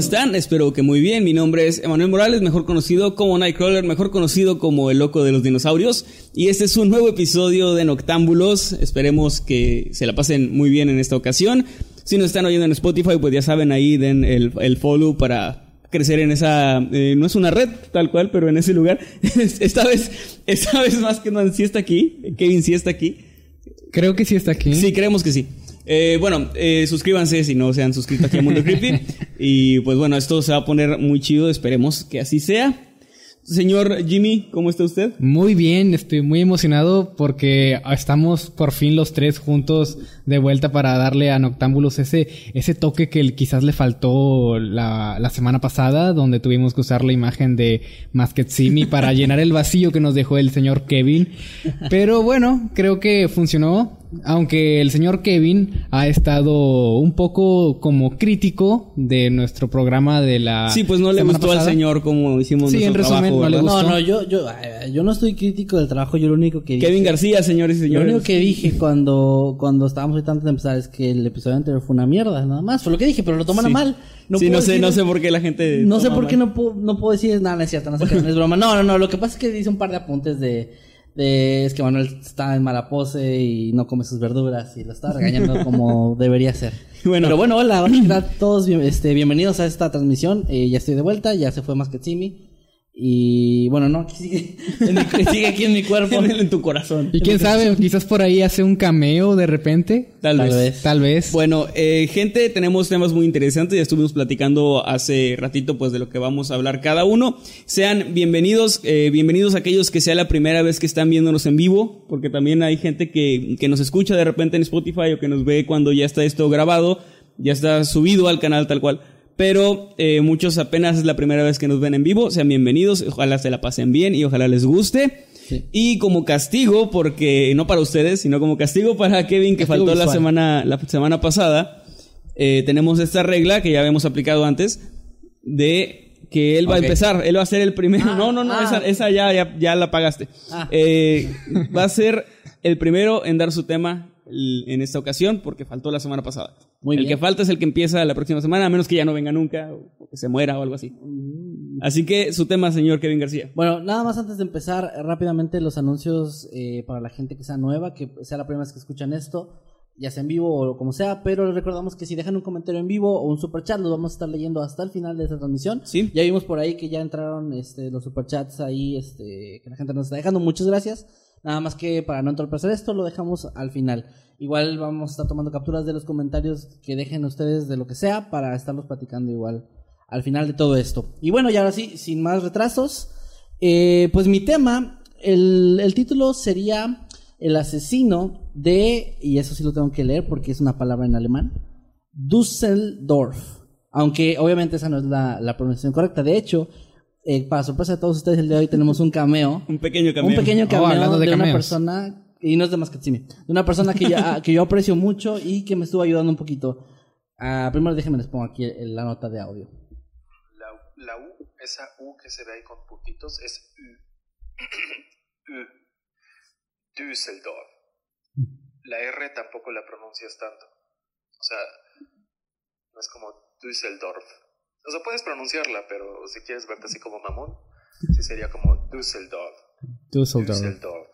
Están? Espero que muy bien. Mi nombre es Emanuel Morales, mejor conocido como Nightcrawler, mejor conocido como el loco de los dinosaurios. Y este es un nuevo episodio de Noctámbulos. Esperemos que se la pasen muy bien en esta ocasión. Si nos están oyendo en Spotify, pues ya saben, ahí den el, el follow para crecer en esa eh, no es una red tal cual pero en ese lugar esta vez esta vez más que no sí está aquí Kevin sí está aquí Creo que sí está aquí. Sí, creemos que sí. Eh, bueno, eh, suscríbanse si no se han suscrito aquí a Mundo Creepy. Y pues bueno, esto se va a poner muy chido. Esperemos que así sea. Señor Jimmy, ¿cómo está usted? Muy bien, estoy muy emocionado porque estamos por fin los tres juntos de vuelta para darle a Noctámbulos ese, ese toque que quizás le faltó la, la semana pasada, donde tuvimos que usar la imagen de Masketsimi para llenar el vacío que nos dejó el señor Kevin. Pero bueno, creo que funcionó. Aunque el señor Kevin ha estado un poco como crítico de nuestro programa de la. Sí, pues no le gustó al señor como hicimos Sí, nuestro en resumen, trabajo, no le gustó. No, no, yo, yo, eh, yo no estoy crítico del trabajo, yo lo único que dije. Kevin García, señores y Lo señores. único que dije cuando, cuando estábamos ahorita antes de empezar es que el episodio anterior fue una mierda, nada más. Fue lo que dije, pero lo toman Sí. a mal. sí, puedo no sé, decir- no sé por qué la gente. No sé por qué no puedo, no puedo decir nada, no es cierto, no sé qué, no es broma. No, no, no, lo que pasa es que hice un par de apuntes de, de es que Manuel está en mala pose y no come sus verduras y lo está regañando como debería ser. Bueno. Pero bueno, hola, hola, todos bien- este, bienvenidos a esta transmisión. Eh, ya estoy de vuelta, ya se fue más que Simi. Y bueno, no, aquí sigue, en mi- sigue aquí en mi cuerpo. En, en tu corazón. Y quién sabe, quizás por ahí hace un cameo de repente. Tal, Tal vez. vez. Tal vez. Bueno, eh, gente, tenemos temas muy interesantes. Ya estuvimos platicando hace ratito, pues, de lo que vamos a hablar cada uno. Sean bienvenidos, eh, bienvenidos aquellos que sea la primera vez que están viéndonos en vivo, porque también hay gente que, que nos escucha de repente en Spotify o que nos ve cuando ya está esto grabado, ya está subido al canal tal cual. Pero eh, muchos apenas es la primera vez que nos ven en vivo. Sean bienvenidos. Ojalá se la pasen bien y ojalá les guste. Sí. Y como castigo, porque no para ustedes, sino como castigo para Kevin que Castigo faltó la semana, la semana pasada, eh, tenemos esta regla que ya habíamos aplicado antes de que él va a empezar, él va a ser el primero. Ah, no, no, no, ah. esa, esa ya, ya, ya la pagaste. Ah. Eh, va a ser el primero en dar su tema en esta ocasión porque faltó la semana pasada. Muy el bien. que falta es el que empieza la próxima semana, a menos que ya no venga nunca o que se muera o algo así. Mm. Así que su tema, señor Kevin García. Bueno, nada más antes de empezar eh, rápidamente los anuncios eh, para la gente que sea nueva, que sea la primera vez que escuchan esto, ya sea en vivo o como sea, pero les recordamos que si dejan un comentario en vivo o un superchat, los vamos a estar leyendo hasta el final de esta transmisión. Sí. Ya vimos por ahí que ya entraron este, los superchats ahí, este, que la gente nos está dejando. Muchas gracias. Nada más que para no entorpecer esto, lo dejamos al final. Igual vamos a estar tomando capturas de los comentarios que dejen ustedes de lo que sea para estarlos platicando igual al final de todo esto. Y bueno, y ahora sí, sin más retrasos, eh, pues mi tema, el, el título sería El asesino de, y eso sí lo tengo que leer porque es una palabra en alemán, Düsseldorf. Aunque obviamente esa no es la, la pronunciación correcta. De hecho, eh, para sorpresa de todos ustedes, el día de hoy tenemos un cameo. Un pequeño cameo. Un pequeño Oh, cameo de, de una persona, y no es de Mascatsimi, de una persona que yo, ah, que yo aprecio mucho y que me estuvo ayudando un poquito. Ah, primero déjenme les pongo aquí la nota de audio. La, la U, esa U que se ve ahí con puntitos, es U. U. Düsseldorf. La R tampoco la pronuncias tanto. O sea, no es como Düsseldorf. O sea, puedes pronunciarla, pero si quieres verte así como mamón, sí sería como Düsseldorf. Düsseldorf. Düsseldorf.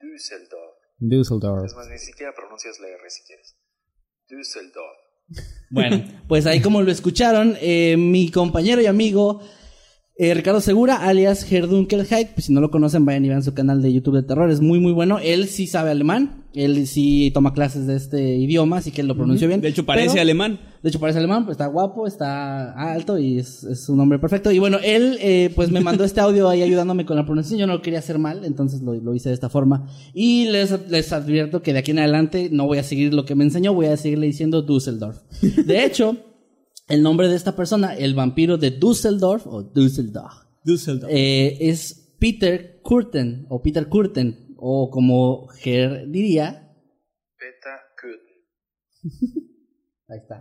Düsseldorf. Düsseldorf. Es más, ni siquiera pronuncias la R si quieres. Düsseldorf. Bueno, pues ahí como lo escucharon, eh, mi compañero y amigo eh, Ricardo Segura, alias Herdunkelheit, pues si no lo conocen, vayan y vean su canal de YouTube de terror, es muy muy bueno. Él sí sabe alemán, él sí toma clases de este idioma, así que él lo pronunció bien. De hecho, parece Pero- alemán. De hecho, parece alemán, pues está guapo, está alto y es, es un hombre perfecto. Y bueno, él eh, pues me mandó este audio ahí ayudándome con la pronunciación. Yo no lo quería hacer mal, entonces lo, lo hice de esta forma. Y les, les advierto que de aquí en adelante no voy a seguir lo que me enseñó, voy a seguirle diciendo Düsseldorf. De hecho, el nombre de esta persona, el vampiro de Düsseldorf o Düsseldorf, Düsseldorf. eh, es Peter Kurten o Peter Kurten o como Ger diría. Beta. Ahí está.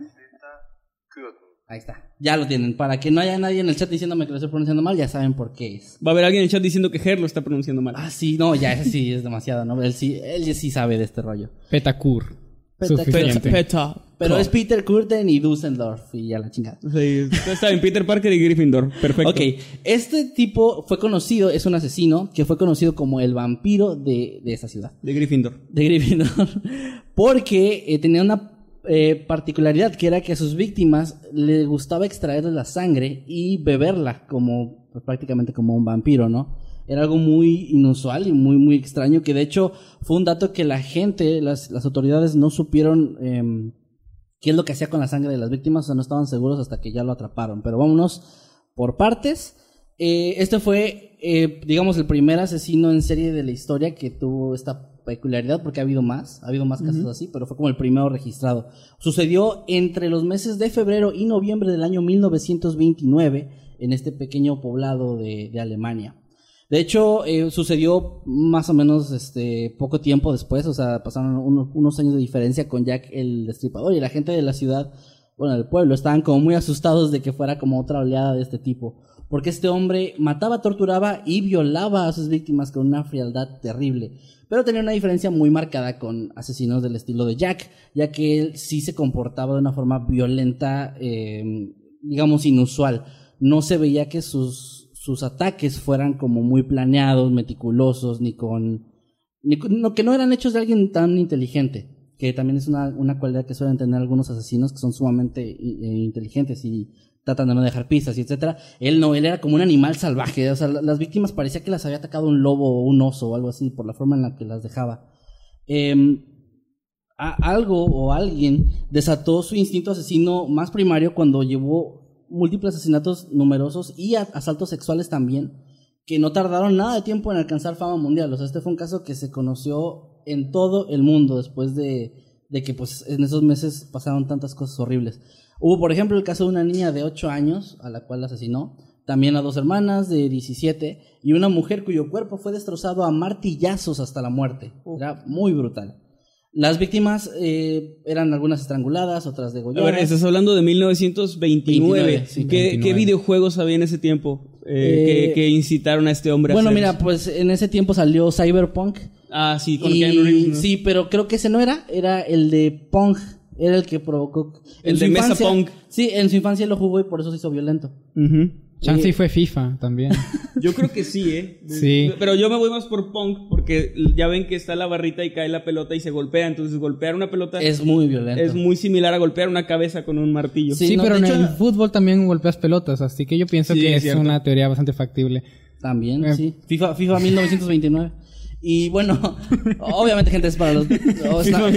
Ahí está. Ya lo tienen. Para que no haya nadie en el chat diciéndome que lo estoy pronunciando mal, ya saben por qué es. Va a haber alguien en el chat diciendo que Ger lo está pronunciando mal. Ah, sí, no, ya ese sí es demasiado, ¿no? Él sí, él sí sabe de este rollo. Petakur. Petakur. Suficiente. Peta. Pero es Peter Curtin y Dusseldorf y ya la chingada. Sí, está bien, Peter Parker y Gryffindor. Perfecto. Ok, este tipo fue conocido, es un asesino que fue conocido como el vampiro de, de esa ciudad. De Gryffindor. de Gryffindor porque eh, tenía una eh, particularidad que era que a sus víctimas le gustaba extraerle la sangre y beberla como pues, prácticamente como un vampiro, ¿no? Era algo muy inusual y muy muy extraño que de hecho fue un dato que la gente, las, las autoridades no supieron em, qué es lo que hacía con la sangre de las víctimas, o sea, no estaban seguros hasta que ya lo atraparon. Pero vámonos por partes. Eh, este fue, eh, digamos, el primer asesino en serie de la historia que tuvo esta peculiaridad, porque ha habido más, ha habido más casos así, pero fue como el primero registrado. Sucedió entre los meses de febrero y noviembre del año 1929 en este pequeño poblado de, de Alemania. De hecho, eh, sucedió más o menos este poco tiempo después, o sea, pasaron uno- unos años de diferencia con Jack el Destripador y la gente de la ciudad, bueno, del pueblo, estaban como muy asustados de que fuera como otra oleada de este tipo, porque este hombre mataba, torturaba y violaba a sus víctimas con una frialdad terrible. Pero tenía una diferencia muy marcada con asesinos del estilo de Jack, ya que él sí se comportaba de una forma violenta, eh, digamos, inusual. No se veía que sus, sus ataques fueran como muy planeados, meticulosos, ni con... Ni no, que no eran hechos de alguien tan inteligente, que también es una, una cualidad que suelen tener algunos asesinos que son sumamente eh, inteligentes y tratan de no dejar pistas y etcétera. Él no, él era como un animal salvaje, o sea, la- las víctimas parecía que las había atacado un lobo o un oso o algo así por la forma en la que las dejaba. Em, algo o alguien desató su instinto asesino más primario cuando llevó múltiples asesinatos numerosos y asaltos sexuales también, que no tardaron nada de tiempo en alcanzar fama mundial. O sea, este fue un caso que se conoció en todo el mundo después de, de que pues en esos meses pasaron tantas cosas horribles. Hubo, por ejemplo, el caso de una niña de 8 años a la cual asesinó, también a dos hermanas de 17 y una mujer cuyo cuerpo fue destrozado a martillazos hasta la muerte. Era muy brutal. Las víctimas eh, eran algunas estranguladas, otras A degolladas. ver, estás hablando de 1929. 29, sí, ¿Qué, 29. qué videojuegos había en ese tiempo eh, Eh, que, que incitaron a este hombre a Bueno, mira, eso? pues en ese tiempo salió Cyberpunk. Ah, sí, con Y- Reeves, ¿no? Sí, pero creo que ese no era, era el de Pong. Era el que provocó. El de su Mesa infancia- Pong. Sí, en su infancia lo jugó y por eso se hizo violento. Ujú. Chance Eh, y fue FIFA también. Yo creo que sí, ¿eh? Sí. Pero yo me voy más por Punk porque ya ven que está la barrita y cae la pelota y se golpea. Entonces, golpear una pelota es, Es muy violento. muy similar a golpear una cabeza con un martillo. Sí, Sí, no, pero en hecho- el fútbol también golpeas pelotas, así que yo pienso Sí, que es es una teoría bastante factible. También, Eh. sí. FIFA, FIFA 1929. Y bueno, obviamente, gente, es para los. o FIFA sea,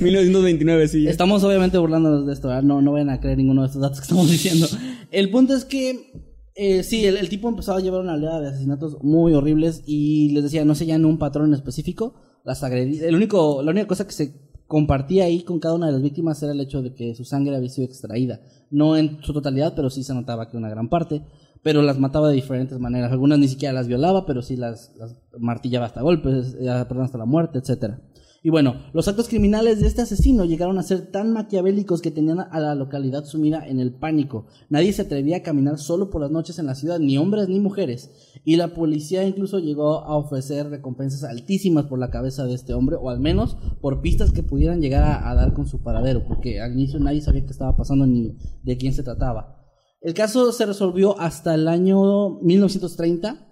1929, sí. Estamos obviamente burlándonos de esto, ¿verdad? No, no vayan a creer ninguno de estos datos que estamos diciendo. El punto es que, eh, sí, el, el tipo empezó a llevar una oleada de asesinatos muy horribles y les decía, no seguían un patrón en específico, las agredía. El único, la única cosa que se compartía ahí con cada una de las víctimas era el hecho de que su sangre había sido extraída. No en su totalidad, pero sí se notaba que una gran parte. Pero las mataba de diferentes maneras. Algunas ni siquiera las violaba, pero sí las, las martillaba hasta golpes, eh, perdón, hasta la muerte, etcétera. Y bueno, los actos criminales de este asesino llegaron a ser tan maquiavélicos que tenían a la localidad sumida en el pánico. Nadie se atrevía a caminar solo por las noches en la ciudad, ni hombres ni mujeres. Y la policía incluso llegó a ofrecer recompensas altísimas por la cabeza de este hombre, o al menos por pistas que pudieran llegar a, dar con su paradero, porque al inicio nadie sabía qué estaba pasando ni de quién se trataba. El caso se resolvió hasta el año 1930,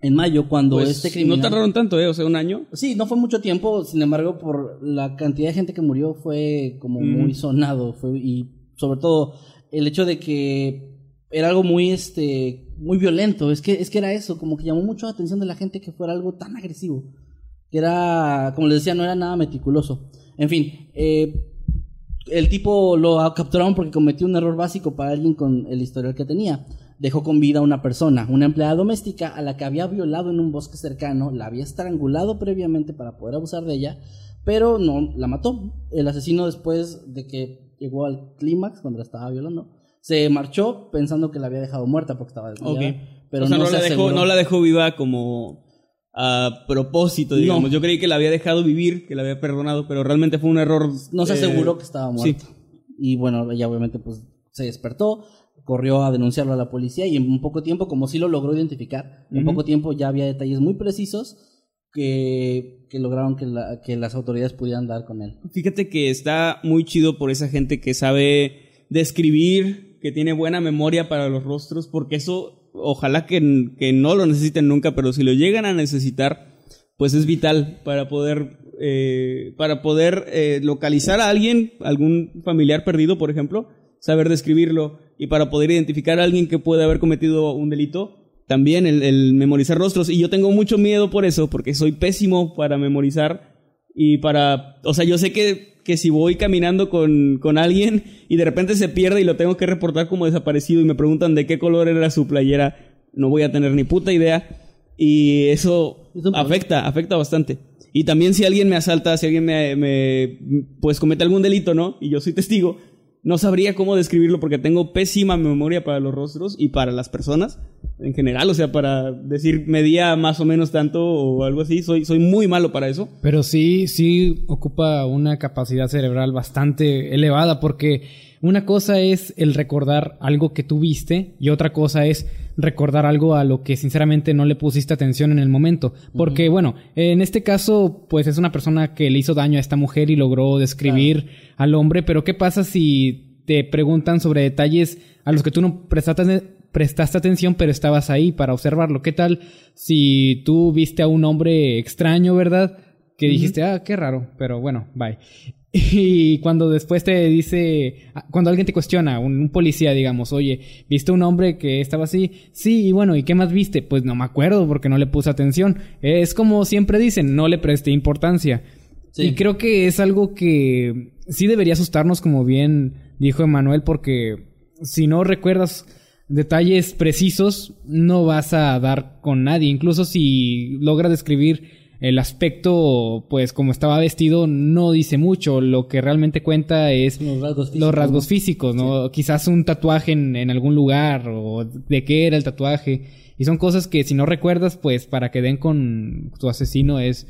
en mayo, cuando Pues, este criminal... No tardaron tanto, ¿eh? O sea, un año. Sí, no fue mucho tiempo, sin embargo, por la cantidad de gente que murió fue como Mm. muy sonado, fue, y sobre todo el hecho de que era algo muy, este, muy violento, es que, es que era eso, como que llamó mucho la atención de la gente que fuera algo tan agresivo, que era, como les decía, no era nada meticuloso. En fin, eh, el tipo lo capturaron porque cometió un error básico para alguien con el historial que tenía. Dejó con vida a una persona, una empleada doméstica a la que había violado en un bosque cercano, la había estrangulado previamente para poder abusar de ella, pero no la mató. El asesino después de que llegó al clímax cuando la estaba violando, se marchó pensando que la había dejado muerta porque estaba desmayada, pero o sea, no, no, se la dejó, no la dejó viva como a propósito, digamos. No. Yo creí que la había dejado vivir, que la había perdonado, pero realmente fue un error. no se eh, aseguró que estaba sí. muerta. Y bueno, ella obviamente pues se despertó, corrió a denunciarlo a la policía y en un poco tiempo, como sí lo logró identificar, en poco tiempo ya había detalles muy precisos que, que lograron que, la- que las autoridades pudieran dar con él. Fíjate que está muy chido por esa gente que sabe describir, que tiene buena memoria para los rostros, porque eso ojalá que, que no lo necesiten nunca, pero si lo llegan a necesitar, pues es vital para poder, eh, para poder eh, localizar a alguien, algún familiar perdido, por ejemplo, saber describirlo y para poder identificar a alguien que puede haber cometido un delito, también el, el memorizar rostros. Y yo tengo mucho miedo por eso, porque soy pésimo para memorizar y para, o sea, yo sé que, que si voy caminando con, con alguien y de repente se pierde y lo tengo que reportar como desaparecido y me preguntan de qué color era su playera, no voy a tener ni puta idea. Y eso afecta, afecta bastante. Y también si alguien me asalta, si alguien me, me, pues comete algún delito, ¿no? Y yo soy testigo, no sabría cómo describirlo porque tengo pésima memoria para los rostros y para las personas en general, o sea, para decir medía más o menos tanto o algo así, soy, soy muy malo para eso. Pero sí, sí ocupa una capacidad cerebral bastante elevada porque una cosa es el recordar algo que tú viste y otra cosa es recordar algo a lo que sinceramente no le pusiste atención en el momento. Porque bueno, en este caso pues es una persona que le hizo daño a esta mujer y logró describir al hombre, pero ¿qué pasa si te preguntan sobre detalles a los que tú no prestaste, prestaste atención pero estabas ahí para observarlo? ¿Qué tal si tú viste a un hombre extraño, verdad? que dijiste, ah, qué raro, pero bueno, bye. Y cuando después te dice, ah, cuando alguien te cuestiona, un, un policía, digamos, oye, ¿viste un hombre que estaba así? Sí, y bueno, ¿y qué más viste? Pues no me acuerdo porque no le puse atención. Es como siempre dicen, no le presté importancia. Sí. Y creo que es algo que sí debería asustarnos, como bien dijo Emanuel, porque si no recuerdas detalles precisos, no vas a dar con nadie. Incluso si logras describir el aspecto, pues como estaba vestido, no dice mucho. Lo que realmente cuenta es Los rasgos físicos. los rasgos ¿no? físicos, ¿no? Quizás un tatuaje en, en algún lugar o de qué era el tatuaje. Y son cosas que si no recuerdas, pues para que den con tu asesino es,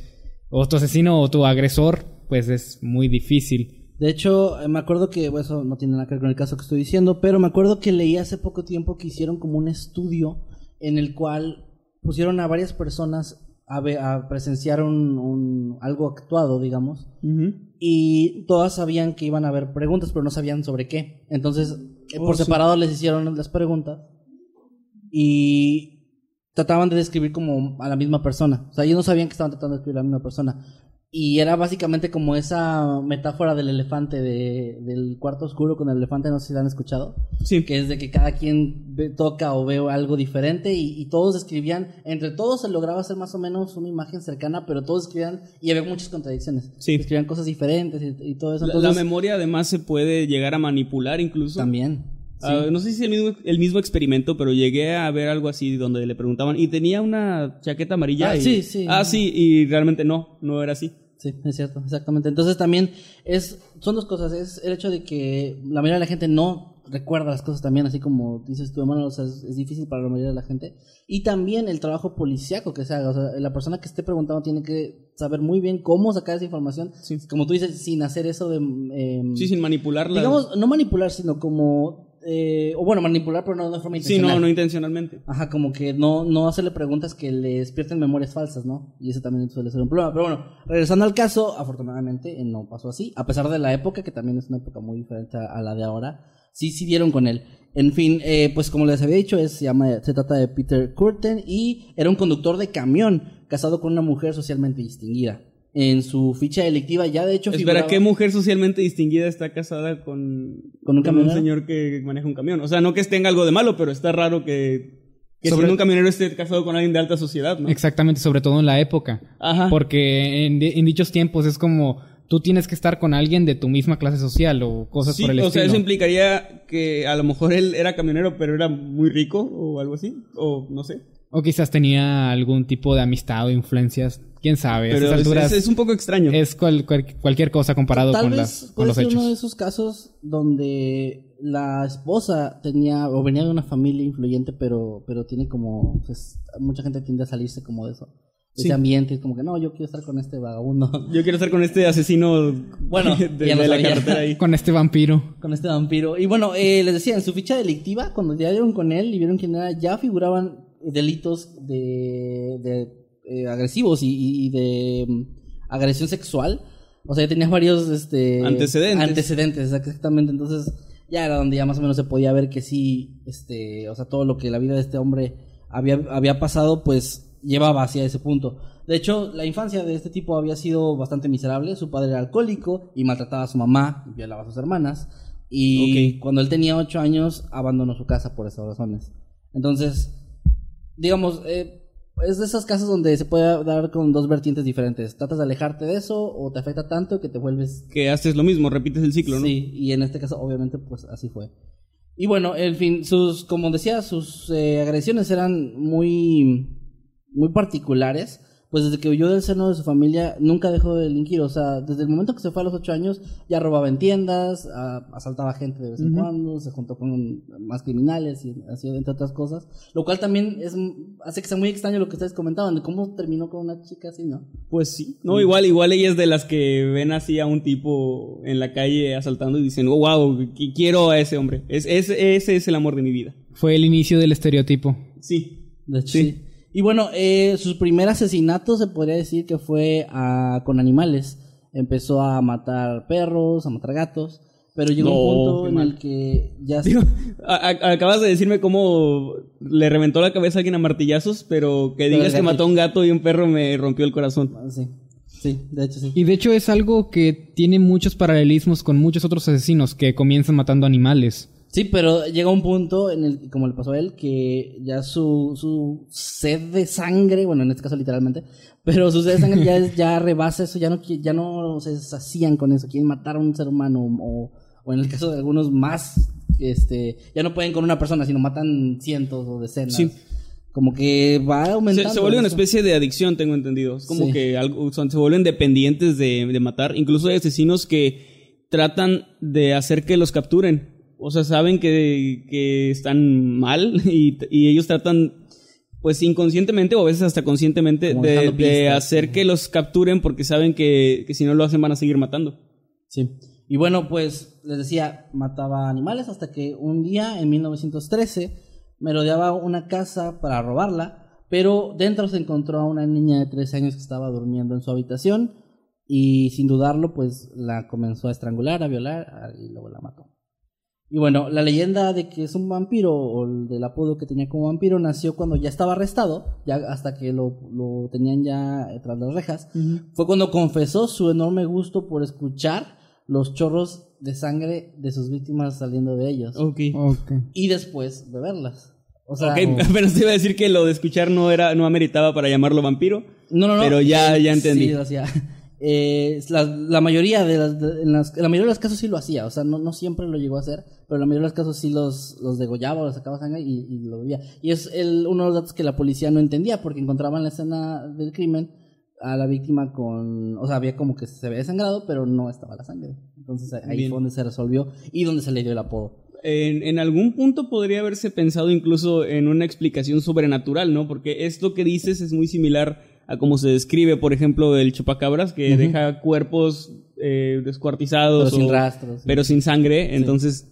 o tu asesino o tu agresor, pues es muy difícil. De hecho, eh, me acuerdo que, bueno, eso no tiene nada que ver con el caso que estoy diciendo, pero me acuerdo que leí hace poco tiempo que hicieron como un estudio en el cual pusieron a varias personas a, presenciar un, un- algo actuado, digamos, y todas sabían que iban a haber preguntas, pero no sabían sobre qué. Entonces, eh, Oh, por sí. separado les hicieron las preguntas y trataban de describir como a la misma persona. O sea, ellos no sabían que estaban tratando de describir a la misma persona. Y era básicamente como esa metáfora del elefante, de, del cuarto oscuro con el elefante, no sé si la han escuchado. Sí. Que es de que cada quien ve- toca o ve algo diferente y, y todos escribían, entre todos se lograba hacer más o menos una imagen cercana, pero todos escribían y había muchas contradicciones. Sí. Escribían cosas diferentes y, y todo eso. La memoria además se puede llegar a manipular incluso. también. Sí. Ah, no sé si es el mismo, el mismo experimento, pero llegué a ver algo así donde le preguntaban y tenía una chaqueta amarilla. Ah, y- sí, sí. Ah, sí, y realmente no, no era así. Sí, es cierto, exactamente. Entonces también es, son dos cosas. Es el hecho de que la mayoría de la gente no recuerda las cosas también, así como dices tú, hermano, o sea, es, es difícil para la mayoría de la gente. Y también el trabajo policiaco que se haga. O sea, la persona que esté preguntando tiene que saber muy bien cómo sacar esa información. Como tú dices, sin hacer eso de... em, Sí, sin manipularla. digamos, no manipular, sino como... eh, o bueno, manipular, pero no de forma Sí, intencional. no, no intencionalmente. Ajá, como que no, no hacerle preguntas que le despierten memorias falsas, ¿no? Y eso también suele ser un problema. Pero bueno, regresando al caso, afortunadamente eh, no pasó así. A pesar de la época, que también es una época muy diferente a, a la de ahora, sí, sí dieron con él. En fin, eh, pues como les había dicho, es, se, llama, se trata de Peter Curtin y era un conductor de camión casado con una mujer socialmente distinguida. En su ficha delictiva ya de hecho Espera, figuraba- ¿qué mujer socialmente distinguida está casada con, ¿Con un señor que maneja un camión? O sea, no que tenga algo de malo, pero está raro que, que Sobre- un camionero esté casado con alguien de alta sociedad, ¿no? Exactamente, sobre todo en la época. Ajá. Porque en, di- en dichos tiempos es como tú tienes que estar con alguien de tu misma clase social o cosas Sí, por el o sea, estilo. eso implicaría que a lo mejor él era camionero, pero era muy rico o algo así, o no sé. O quizás tenía algún tipo de amistad o influencias. Quién sabe. Pero alturas es- es un poco extraño. es cual- cual- cualquier cosa comparado Tal con, vez las, con los hechos. uno de esos casos donde la esposa tenía o venía de una familia influyente, pero, pero tiene como. pues, mucha gente tiende a salirse como de eso. De Sí. ese ambiente, es como que no, yo quiero estar con este vagabundo. Yo quiero estar con este asesino Bueno, de, ya lo de la sabía. carretera ahí. Con este vampiro. con este vampiro. Y bueno, eh, les decía, en su ficha delictiva, cuando ya dieron con él y vieron quién era, ya figuraban delitos de, de eh, agresivos y, de mm, agresión sexual. O sea, ya tenía varios este, Antecedentes. Antecedentes, exactamente. Entonces, ya era donde ya más o menos se podía ver que sí, este, o sea, todo lo que la vida de este hombre había, había pasado, pues llevaba hacia ese punto. De hecho, la infancia de este tipo había sido bastante miserable. Su padre era alcohólico y maltrataba a su mamá y violaba a sus hermanas. Y cuando él tenía ocho años, abandonó su casa por esas razones. Entonces, digamos, eh, es de esas casas donde se puede dar con dos vertientes diferentes. Tratas de alejarte de eso o te afecta tanto que te vuelves Que haces lo mismo, repites el ciclo, ¿no? Sí, y en este caso, obviamente, pues así fue. Y bueno, en fin, sus, como decía, sus eh, agresiones eran muy, muy particulares. Pues desde que huyó del seno de su familia, nunca dejó de delinquir. O sea, desde el momento que se fue a los ocho años, ya robaba en tiendas, a- asaltaba gente de vez en cuando, se juntó con más criminales y así, entre otras cosas. Lo cual también es, hace que sea muy extraño lo que ustedes comentaban, de cómo terminó con una chica así, ¿no? Pues sí. No, igual, igual ella es de las que ven así a un tipo en la calle asaltando y dicen, oh, wow, qu- quiero a ese hombre. Es, ese, ese es el amor de mi vida. Fue el inicio del estereotipo. Sí. De hecho, Sí. sí. Y bueno, eh, su primer asesinato se podría decir que fue ah, con animales. Empezó a matar perros, a matar gatos, pero llegó No, un punto en mal. el que ya... Digo, a- a- acabas de decirme cómo le reventó la cabeza a alguien a martillazos, pero que digas que mató a un gato y un perro me rompió el corazón. Ah, Sí, sí, de hecho sí. Y de hecho es algo que tiene muchos paralelismos con muchos otros asesinos que comienzan matando animales. Sí, pero llega un punto en el como le pasó a él, que ya su, su sed de sangre, bueno, en este caso literalmente, pero su sed de sangre ya, es- ya rebasa eso, ya no, ya no se sacían con eso, quieren matar a un ser humano o, o en el caso de algunos más, este, ya no pueden con una persona, sino matan cientos o decenas. Sí. como que va Se, aumentando. se vuelve una especie de adicción, tengo entendido. Es como Sí. que algo, son- se vuelven dependientes de, de matar. Incluso hay asesinos que tratan de hacer que los capturen. O sea, saben que, que están mal y, y ellos tratan, pues inconscientemente o a veces hasta conscientemente, de, hacer que los capturen porque saben que, que si no lo hacen van a seguir matando. Sí. Y bueno, pues les decía, mataba animales hasta que un día, en 1913, merodeaba una casa para robarla, pero dentro se encontró a una niña de 13 años que estaba durmiendo en su habitación y sin dudarlo, pues la comenzó a estrangular, a violar y luego la mató. Y bueno, la leyenda de que es un vampiro o el del apodo que tenía como vampiro nació cuando ya estaba arrestado, ya hasta que lo, lo tenían ya eh, tras las rejas. Fue cuando confesó su enorme gusto por escuchar los chorros de sangre de sus víctimas saliendo de ellos Ok. Ok. y después beberlas. O sea, Ok, apenas te iba a decir que lo de escuchar no era, no ameritaba para llamarlo vampiro. no, no, no. pero ya- ya entendí. Sí, lo hacía. Eh, la, la mayoría de las, de- en las- la mayoría de los casos sí lo hacía, o sea, no, no siempre lo llegó a hacer, pero en la mayoría de los casos sí los, los degollaba o los sacaba sangre y, y lo bebía. Y es el, uno de los datos que la policía no entendía, porque encontraban la escena del crimen a la víctima con, o sea, había como que se había desangrado, pero no estaba la sangre. Entonces ahí Bien. fue donde se resolvió y donde se le dio el apodo. En, en algún punto podría haberse pensado incluso en una explicación sobrenatural, ¿no? Porque esto que dices es muy similar a cómo se describe, por ejemplo, el chupacabras, que deja cuerpos eh, descuartizados. Pero sin. Pero sin sangre. Entonces,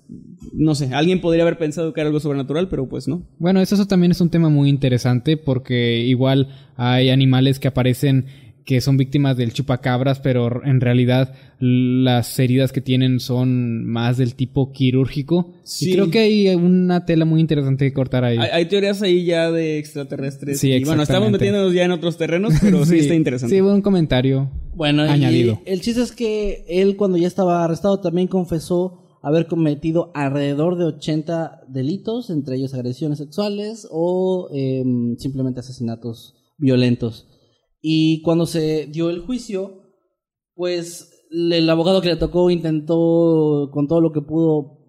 no sé, alguien podría haber pensado que era algo sobrenatural, pero pues no. Bueno, eso, eso también es un tema muy interesante porque igual hay animales que aparecen que son víctimas del chupacabras, pero en realidad las heridas que tienen son más del tipo quirúrgico. Sí. Y creo que hay una tela muy interesante que cortar ahí. Hay, hay teorías ahí ya de extraterrestres. Sí, y bueno, estamos metiéndonos ya en otros terrenos, pero sí, está interesante. Sí, buen comentario. Bueno, Añadido. y el chiste es que él cuando ya estaba arrestado también confesó haber cometido alrededor de 80 delitos, entre ellos agresiones sexuales o em, simplemente asesinatos violentos. Y cuando se dio el juicio, pues el abogado que le tocó intentó con todo lo que pudo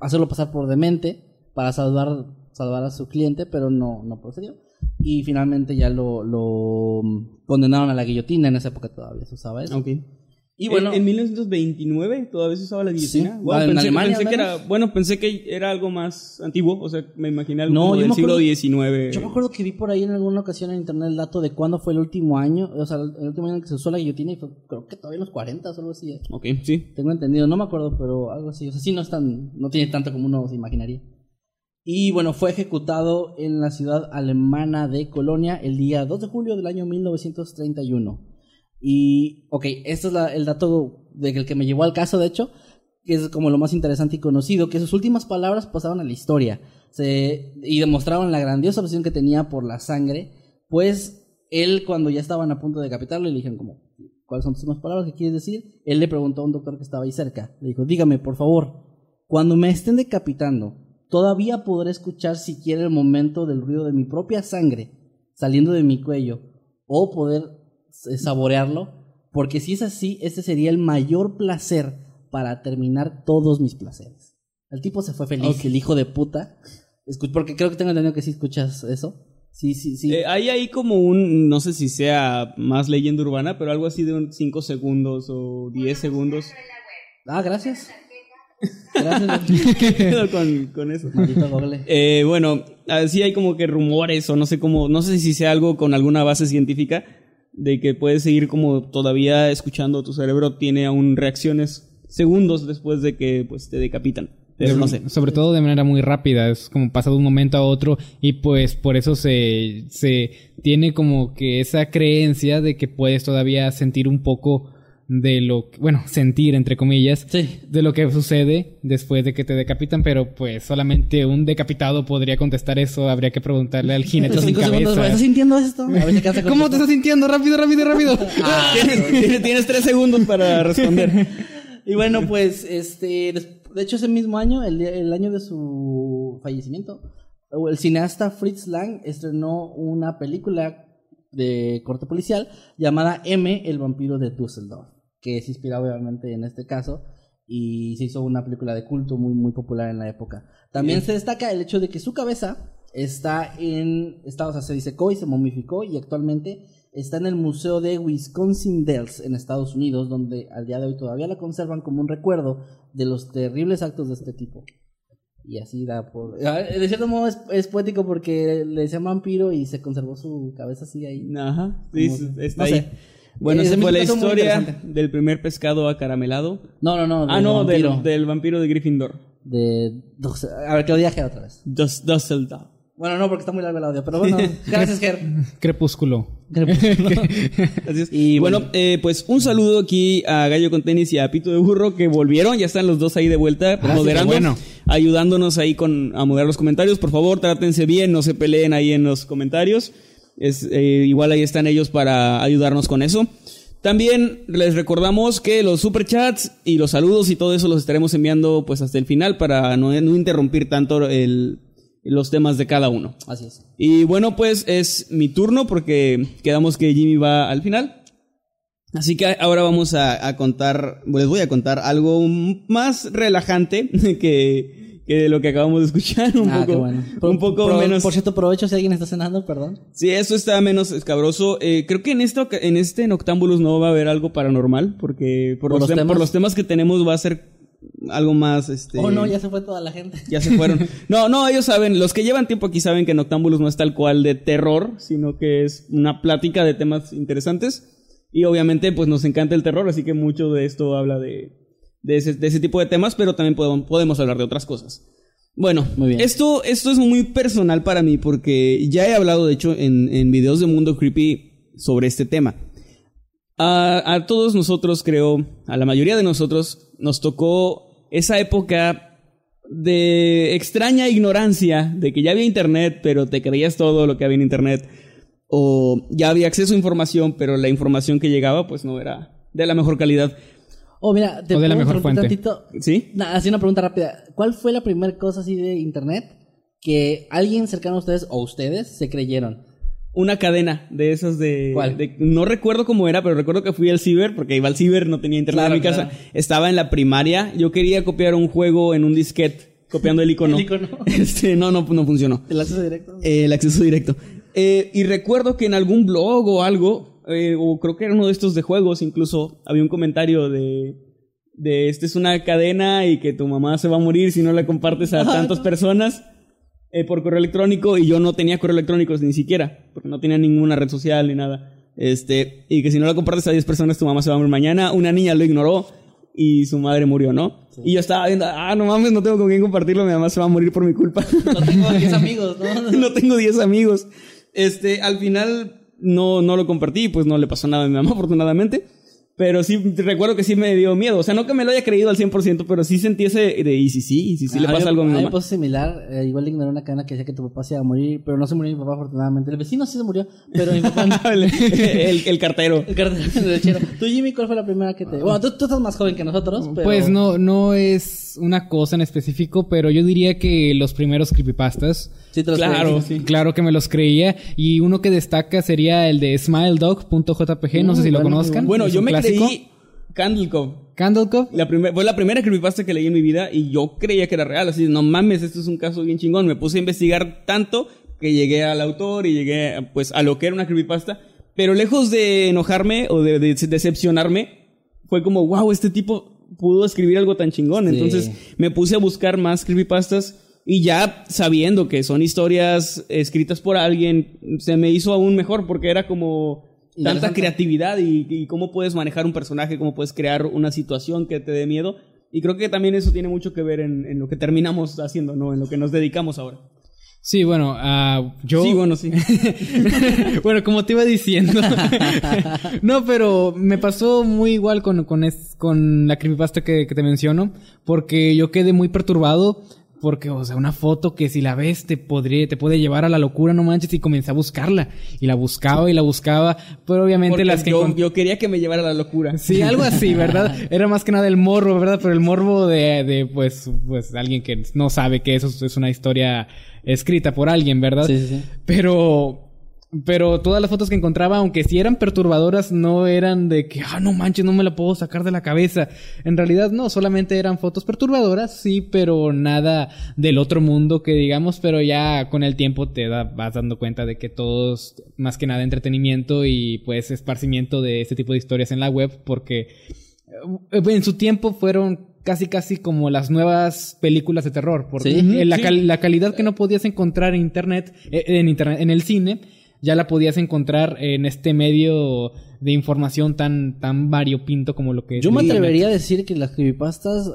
hacerlo pasar por demente para salvar, salvar a su cliente, pero no, no procedió. Y finalmente ya lo, condenaron a la guillotina, en esa época todavía se usaba eso. Ok. Y bueno, en, en 1929 todavía se usaba la guillotina. Sí. Wow, En pensé, Alemania, pensé al que menos. era, bueno, pensé que era algo más antiguo, o sea, me imaginé algo No, como yo del me siglo XIX. yo me acuerdo que vi por ahí en alguna ocasión en internet el dato de cuándo fue el último año, o sea, el último año en que se usó la guillotina y fue, creo que todavía en los 40 o algo así. eh. Ok, sí. Tengo entendido, no me acuerdo, pero algo así. O sea, sí no es tan, no tiene tanto como uno se imaginaría. Y bueno, fue ejecutado en la ciudad alemana de Colonia el día 2 de julio del año 1931. Y, ok, este es el dato del que me llevó al caso, de hecho, que es como lo más interesante y conocido, que sus últimas palabras pasaron a la historia y demostraron la grandiosa obsesión que tenía por la sangre, pues él cuando ya estaban a punto de decapitarlo le dijeron como, ¿cuáles son tus últimas palabras? ¿Qué quieres decir? Él le preguntó a un doctor que estaba ahí cerca, le dijo, dígame, por favor, cuando me estén decapitando, todavía podré escuchar siquiera el momento del ruido de mi propia sangre saliendo de mi cuello o poder saborearlo, porque si es así, este sería el mayor placer para terminar todos mis placeres. El tipo se fue feliz, Ok. el hijo de puta, porque creo que tengo entendido que sí escuchas eso. Sí, sí, sí. Eh, hay ahí como un, no sé si sea más leyenda urbana, pero algo así de 5 segundos o 10 segundos. ah, gracias. Gracias, ¿Qué pedo con, con eso? Eh, bueno, así hay como que rumores o no sé cómo, no sé si sea algo con alguna base científica de que puedes seguir como todavía escuchando tu cerebro tiene aún reacciones segundos después de que pues te decapitan. Pero no sé. Sobre todo de manera muy rápida, es como pasa de un momento a otro y pues por eso se, se tiene como que esa creencia de que puedes todavía sentir un poco de lo, bueno, sentir entre comillas, Sí. de lo que sucede después de que te decapitan, pero pues solamente un decapitado podría contestar eso, habría que preguntarle al jinete sin cinco segundos, cabeza. ¿estás sintiendo esto? A ver si alcanza a ¿Cómo te estás sintiendo? Rápido, rápido, rápido. Tienes, tienes- tienes tres segundos para responder. Y bueno, pues, este, de hecho ese mismo año, el, día- el año de su fallecimiento, el cineasta Fritz Lang estrenó una película de corte policial llamada M, el vampiro de Düsseldorf, que se inspira obviamente en este caso y se hizo una película de culto muy, muy popular en la época. También se destaca el hecho de que su cabeza está en, está, o sea, se disecó y se momificó y actualmente está en el Museo de Wisconsin Dells en Estados Unidos, donde al día de hoy todavía la conservan como un recuerdo de los terribles actos de este tipo. Y así da por... De cierto modo es, es poético porque le decía vampiro y se conservó su cabeza así ahí. Ajá, sí, Como- está no ahí. sé. Bueno, Eh, esa fue la historia del primer pescado acaramelado. No, no, no. Ah, del no, del, vampiro. del vampiro de Gryffindor. De... A ver, que lo diga Ger otra vez. Dus- Dusseldorf. Bueno, no, porque está muy largo el audio, pero bueno, gracias, Ger. Crepúsculo. Es. Y bueno, bueno. eh, pues un saludo aquí a Gallo con Tenis y a Pito de Burro que volvieron. Ya están los dos ahí de vuelta, moderando, qué bueno. ayudándonos ahí con a moderar los comentarios. Por favor, trátense bien, no se peleen ahí en los comentarios. Es, eh, igual ahí están ellos para ayudarnos con eso. También les recordamos que los superchats y los saludos y todo eso los estaremos enviando pues hasta el final para no, no interrumpir tanto el- los temas de cada uno. Así es. Y bueno, pues es mi turno porque quedamos que Jimmy va al final. Así que ahora vamos a, a contar, les voy a contar algo más relajante que, que lo que acabamos de escuchar. Un ah, poco, qué bueno. un poco Pro- menos. Por cierto, provecho si alguien está cenando, perdón. Sí, eso está menos escabroso. Eh, creo que en esta, oca- en este Noctambulus no va a haber algo paranormal porque por, ¿Por los, los tem- temas? por los temas que tenemos va a ser algo más, este. Oh, no, ya se fue toda la gente. Ya se fueron. No, no, ellos saben, los que llevan tiempo aquí saben que Noctambulus no es tal cual de terror, sino que es una plática de temas interesantes. Y obviamente, pues nos encanta el terror, así que mucho de esto habla de, de, ese, de ese tipo de temas, pero también podemos, podemos hablar de otras cosas. Bueno, Muy bien. Esto, esto es muy personal para mí porque ya he hablado, de hecho, en, en videos de Mundo Creepy sobre este tema. A, a todos nosotros, creo, a la mayoría de nosotros, nos tocó esa época de extraña ignorancia, de que ya había internet, pero te creías todo lo que había en internet, o ya había acceso a información, pero la información que llegaba, pues no era de la mejor calidad. Oh, mira, te O de la mejor fuente. tantito. ¿Sí? Nah, así una pregunta rápida. ¿Cuál fue la primera cosa así de internet que alguien cercano a ustedes o ustedes se creyeron? Una cadena de esas de, ¿Cuál? de- No recuerdo cómo era, pero recuerdo que fui al ciber, porque iba al ciber, no tenía internet Claro, en mi casa. claro. Estaba en la primaria. Yo quería copiar un juego en un disquete, copiando el icono. El icono. Este, no, no, no funcionó. ¿El acceso directo? Eh, el acceso directo. Eh, y recuerdo que en algún blog o algo, eh, o creo que era uno de estos de juegos, incluso había un comentario de, de esta es una cadena y que tu mamá se va a morir si no la compartes a tantas personas eh, por correo electrónico y yo no tenía correo electrónico ni siquiera, porque no tenía ninguna red social ni nada. Este, y que si no la compartes a 10 personas tu mamá se va a morir mañana. Una niña lo ignoró y su madre murió, ¿no? Y yo estaba viendo, ah, no mames, no tengo con quién compartirlo, mi mamá se va a morir por mi culpa. No tengo 10 amigos, ¿no? no tengo 10 amigos. Este, al final no, no lo compartí, pues no le pasó nada a mi mamá, afortunadamente. Pero sí, recuerdo que sí me dio miedo. O sea, no que me lo haya creído al 100%, pero sí sentí ese de, y si sí, y si sí le pasa algo a mi mí me mamá. pasó similar. eh, igual ignoré una cadena que decía que tu papá se iba a morir, pero no se murió mi papá, afortunadamente. El vecino sí se murió, pero mi papá no. el, el- el cartero. El cartero del lechero. Tú, Jimmy, ¿cuál fue la primera que te.? Bueno, tú, tú estás más joven que nosotros, pero. Pues no, no es una cosa en específico, pero yo diría que los primeros creepypastas. Sí, te los Claro, creí. sí. Claro que me los creía. Y uno que destaca sería el de smiledog.jpg. No sé si lo conozcan. Bueno, yo me clásico. creí Candlecove. Candlecove. La fue la primera creepypasta que leí en mi vida y yo creía que era real. Así, no mames, esto es un caso bien chingón. Me puse a investigar tanto que llegué al autor y llegué pues a lo que era una creepypasta. Pero lejos de enojarme o de, de decepcionarme, fue como, wow, este tipo pudo escribir algo tan chingón. Sí. Entonces me puse a buscar más creepypastas y ya sabiendo que son historias escritas por alguien, se me hizo aún mejor porque era como tanta creatividad y, y cómo puedes manejar un personaje, cómo puedes crear una situación que te dé miedo. Y creo que también eso tiene mucho que ver en, en lo que terminamos haciendo, ¿no? En lo que nos dedicamos ahora. Sí, bueno, ah, yo. Sí, bueno, sí. bueno, como te iba diciendo. no, pero me pasó muy igual con, con, es- con la creepypasta que, que te menciono. Porque yo quedé muy perturbado. Porque, o sea, una foto que si la ves te podría, te puede llevar a la locura, no manches, y comencé a buscarla. Y la buscaba y la buscaba. Pero obviamente Porque las que yo, yo quería que me llevara a la locura. Sí, algo así, ¿verdad? Era más que nada el morbo, ¿verdad? Pero el morbo de, de pues, pues, alguien que no sabe que eso es una historia escrita por alguien, ¿verdad? Sí, sí, sí. Pero Pero todas las fotos que encontraba, aunque sí eran perturbadoras, no eran de que, ah, no manches, no me la puedo sacar de la cabeza. En realidad no, solamente eran fotos perturbadoras, sí, pero nada del otro mundo que digamos, pero ya con el tiempo te da- vas dando cuenta de que todo es más que nada entretenimiento y pues esparcimiento de este tipo de historias en la web, porque eh, en su tiempo fueron casi casi como las nuevas películas de terror, porque Sí. la, cal- la calidad que no podías encontrar en internet, eh, en internet, en el cine, ya la podías encontrar en este medio de información tan tan variopinto como lo que es Yo me internet. atrevería a decir que las creepypastas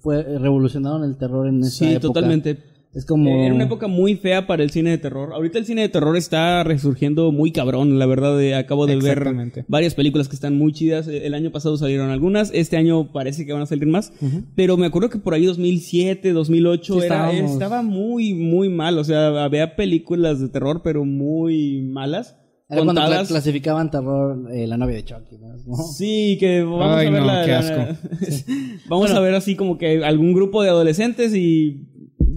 fue, revolucionaron el terror en esa Sí, época. totalmente. Es como... Eh, Era una época muy fea para el cine de terror. Ahorita el cine de terror está resurgiendo muy cabrón, la verdad. eh, acabo de ver varias películas que están muy chidas. Eh, El año pasado salieron algunas, este año parece que van a salir más. Pero me acuerdo que por ahí 2007, 2008 Sí, era, estaba muy, muy mal. O sea, había películas de terror, pero muy malas. Era cuando contadas. clasificaban terror eh, la novia de Chucky, ¿no? Sí, que vamos Ay, a ver no, la- qué la- asco. vamos a ver así como que algún grupo de adolescentes y,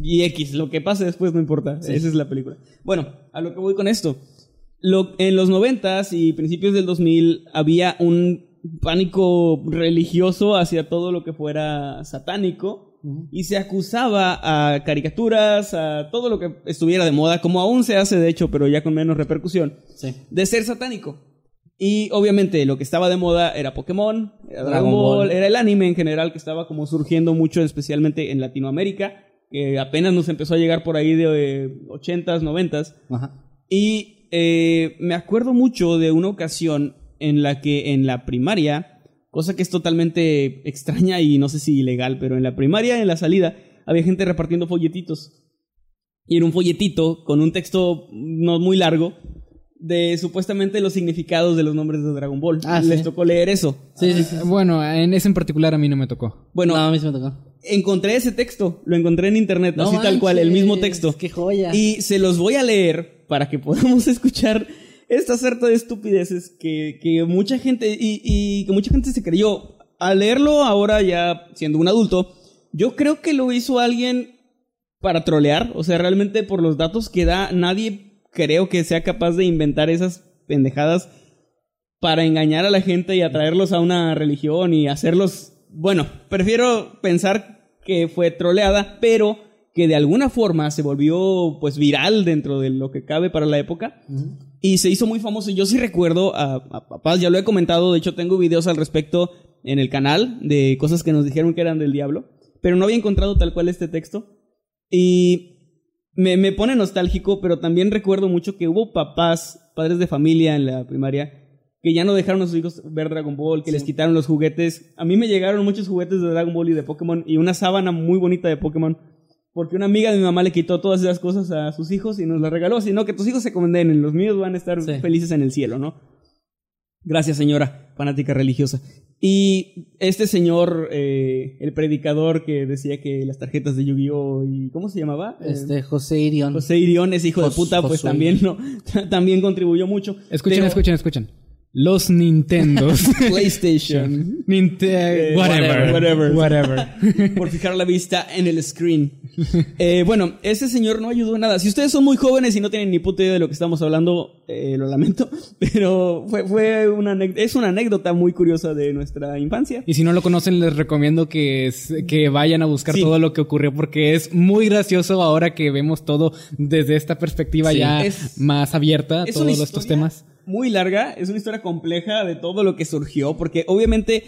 y X, lo que pase después no importa. Esa es la película. Bueno, a lo que voy con esto. Lo, en los noventas y principios del 2000 había un pánico religioso hacia todo lo que fuera satánico y se acusaba a caricaturas, a todo lo que estuviera de moda, como aún se hace de hecho, pero ya con menos repercusión Sí. de ser satánico. Y obviamente lo que estaba de moda era Pokémon, era Dragon, Dragon Ball, Ball. era el anime en general que estaba como surgiendo mucho, especialmente en Latinoamérica, que apenas nos empezó a llegar por ahí de eh, 80s, 90s. Ajá. Y eh, me acuerdo mucho de una ocasión en la que en la primaria, cosa que es totalmente extraña y no sé si ilegal, pero en la primaria, en la salida, había gente repartiendo folletitos. Y era un folletito con un texto no muy largo de supuestamente los significados de los nombres de Dragon Ball. Ah, Les sí. tocó leer eso. Sí, sí, sí. Bueno, en ese en particular a mí no me tocó. Bueno, no, a mí sí me tocó. Encontré ese texto, lo encontré en internet, No así tal cual, el mismo texto. Qué joya. Y se los voy a leer para que podamos escuchar esta sarta de estupideces que, que mucha gente y, y que mucha gente se creyó. Al leerlo ahora ya siendo un adulto, yo creo que lo hizo alguien para trolear. O sea, realmente por los datos que da, nadie creo que sea capaz de inventar esas pendejadas para engañar a la gente y atraerlos a una religión y hacerlos... Bueno, prefiero pensar que fue troleada, pero que de alguna forma se volvió pues viral dentro de lo que cabe para la época. Y se hizo muy famoso. Yo sí recuerdo a, a papás, ya lo he comentado, de hecho tengo videos al respecto en el canal de cosas que nos dijeron que eran del diablo, pero no había encontrado tal cual este texto. Y me, me pone nostálgico, pero también recuerdo mucho que hubo papás, padres de familia en la primaria, que ya no dejaron a sus hijos ver Dragon Ball, que les quitaron los juguetes. A mí me llegaron muchos juguetes de Dragon Ball y de Pokémon y una sábana muy bonita de Pokémon. Porque una amiga de mi mamá le quitó todas esas cosas a sus hijos y nos las regaló. Sino que tus hijos se condenen, los míos van a estar Sí. felices en el cielo, ¿no? Gracias, señora, fanática religiosa. Y este señor, eh, el predicador que decía que las tarjetas de Yu-Gi-Oh! y ¿cómo se llamaba? Eh, Este, José Irion. José Irión, ese hijo de puta, pues Josué. también, no, también contribuyó mucho. Escuchen, Pero- escuchen, escuchen. Los Nintendos. PlayStation. Ninte- Eh, whatever. whatever. Whatever. por fijar la vista en el screen. Eh, bueno, ese señor no ayudó en nada. Si ustedes son muy jóvenes y no tienen ni puta idea de lo que estamos hablando, eh, lo lamento. Pero fue, fue una, es una anécdota muy curiosa de nuestra infancia. Y si no lo conocen, les recomiendo que, es- que vayan a buscar Sí. todo lo que ocurrió porque es muy gracioso ahora que vemos todo desde esta perspectiva Sí. ya Es- más abierta, Es todos estos temas. Muy larga, es una historia compleja de todo lo que surgió, porque obviamente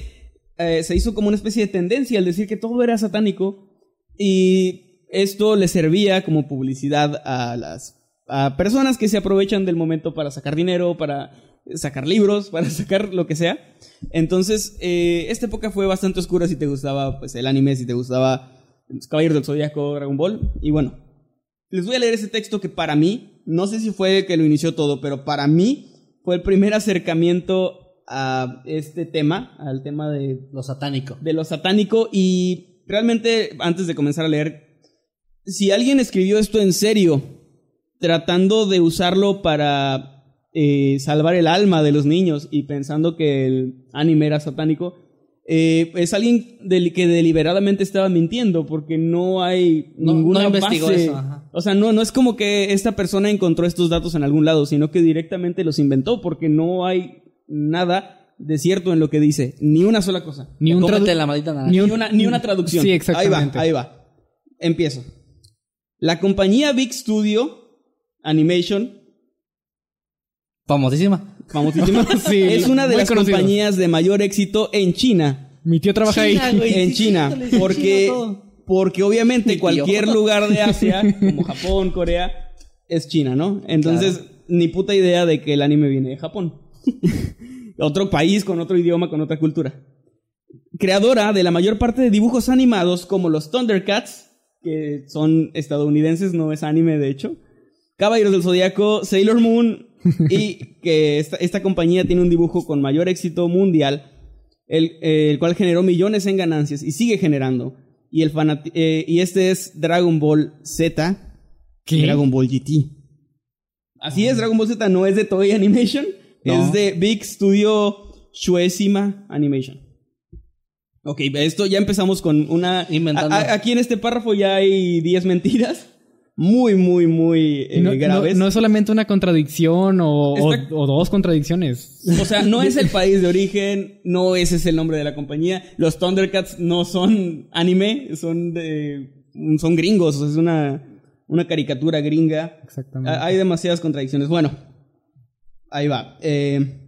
eh, se hizo como una especie de tendencia al decir que todo era satánico y esto le servía como publicidad a las a personas que se aprovechan del momento para sacar dinero, para sacar libros, para sacar lo que sea. Entonces, eh, esta época fue bastante oscura si te gustaba pues, el anime, si te gustaba Caballeros del Zodiaco, Dragon Ball. Y bueno, les voy a leer ese texto que para mí, no sé si fue que lo inició todo, pero para mí fue el primer acercamiento a este tema, al tema de, Lo satánico. de lo satánico. Y realmente, antes de comenzar a leer, si alguien escribió esto en serio, tratando de usarlo para eh, salvar el alma de los niños y pensando que el anime era satánico, eh, es alguien del- que deliberadamente estaba mintiendo porque no hay No- ninguna no investigó base. eso, ajá. O sea, no, no es como que esta persona encontró estos datos en algún lado, sino que directamente los inventó porque no hay nada de cierto en lo que dice, ni una sola cosa. Ni un la maldita naranja. ni Ni un- una, ni una traducción. Sí, exactamente. Ahí va, ahí va. Empiezo. La compañía Big Studio Animation, Famosísima. Famosísima, Sí, es una de muy las conocido. compañías de mayor éxito en China. Mi tío trabaja China, ahí. güey. en sí, China. Porque, porque obviamente cualquier lugar de Asia, como Japón, Corea, es China, ¿no? Entonces, ni puta idea de que el anime viene de Japón. otro país con otro idioma, con otra cultura. Creadora de la mayor parte de dibujos animados como los Thundercats, que son estadounidenses, no es anime de hecho. Caballeros del Zodiaco, Sailor Moon y que esta, esta compañía tiene un dibujo con mayor éxito mundial, el, el cual generó millones en ganancias y sigue generando. Y, el fanati- eh, y este es Dragon Ball Z, ¿Qué? Dragon Ball GT. Así es, Dragon Ball Z no es de Toei Animation, No. es de Big Studio Shueisima Animation. Ok, esto ya empezamos con una... Inventando. a- a- aquí en este párrafo ya hay 10 mentiras muy, muy, muy eh, no, graves. no es solamente una contradicción o, o- Está- o dos contradicciones. O sea, no es el país de origen, no ese es el nombre de la compañía. Los Thundercats no son anime, son de, son gringos, o sea, es una, una caricatura gringa. Exactamente. Hay demasiadas contradicciones. Bueno, ahí va. Eh,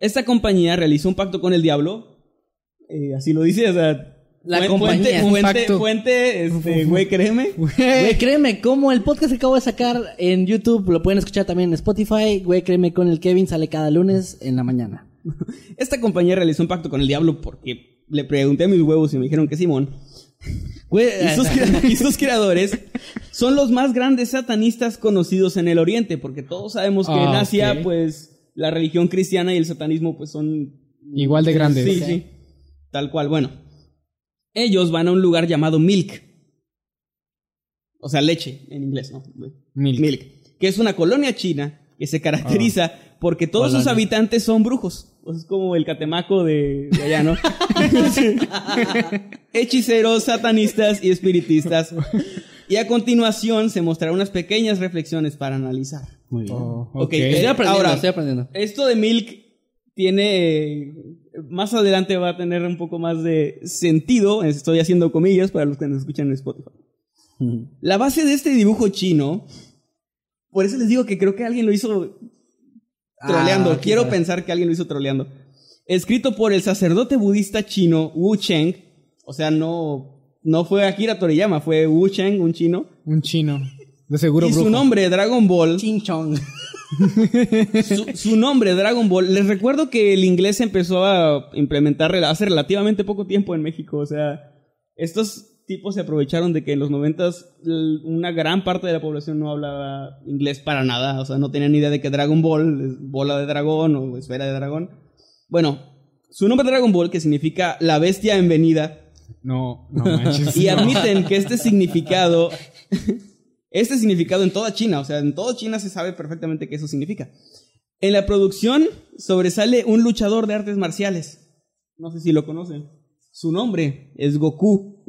esta compañía realizó un pacto con el diablo. eh, así lo dice, o sea. La fuen- compañía. Fuente, Un fuente, pacto. fuente, este, güey, créeme. Güey, créeme, como el podcast que acabo de sacar en YouTube, lo pueden escuchar también en Spotify. Güey, créeme, con el Kevin sale cada lunes en la mañana. Esta compañía realizó un pacto con el diablo porque le pregunté a mis huevos y me dijeron que Simón. Güey, Y sus, y sus creadores son los más grandes satanistas conocidos en el Oriente, porque todos sabemos que en Ah, Asia, ok. pues, la religión cristiana y el satanismo, pues, son... Igual de grandes. Sí, sí. Tal cual. Bueno, ellos van a un lugar llamado Milk. O sea, leche, en inglés, ¿no? Milk. Que es una colonia china que se caracteriza porque todos sus habitantes son brujos. O sea, es como el catemaco de, de allá, ¿no? Hechiceros, satanistas y espiritistas. Y a continuación se mostrarán unas pequeñas reflexiones para analizar. Muy bien. Oh, Ok, ok. Estoy aprendiendo, ahora, estoy aprendiendo. esto de Milk tiene. Más adelante va a tener un poco más de sentido. Estoy haciendo comillas para los que nos escuchan en Spotify. La base de este dibujo chino. Por eso les digo que creo que alguien lo hizo troleando. Ah, Quiero quizá. pensar que alguien lo hizo troleando. Escrito por el sacerdote budista chino Wu Cheng. O sea, no, no fue Akira Toriyama, fue Wu Cheng, un chino. Un chino. De seguro y su nombre, Dragon Ball. Ching chong. Su, su nombre, Dragon Ball. Les recuerdo que el inglés empezó a implementar hace relativamente poco tiempo en México. O sea, estos tipos se aprovecharon de que en los noventas una gran parte de la población no hablaba inglés para nada. O sea, no tenían ni idea de que Dragon Ball es bola de dragón o esfera de dragón. Bueno, su nombre Dragon Ball, que significa la bestia en venida, No, no manches. y admiten que este significado, este significado en toda China, o sea, en toda China se sabe perfectamente qué eso significa. En la producción sobresale un luchador de artes marciales. No sé si lo conocen. Su nombre es Goku.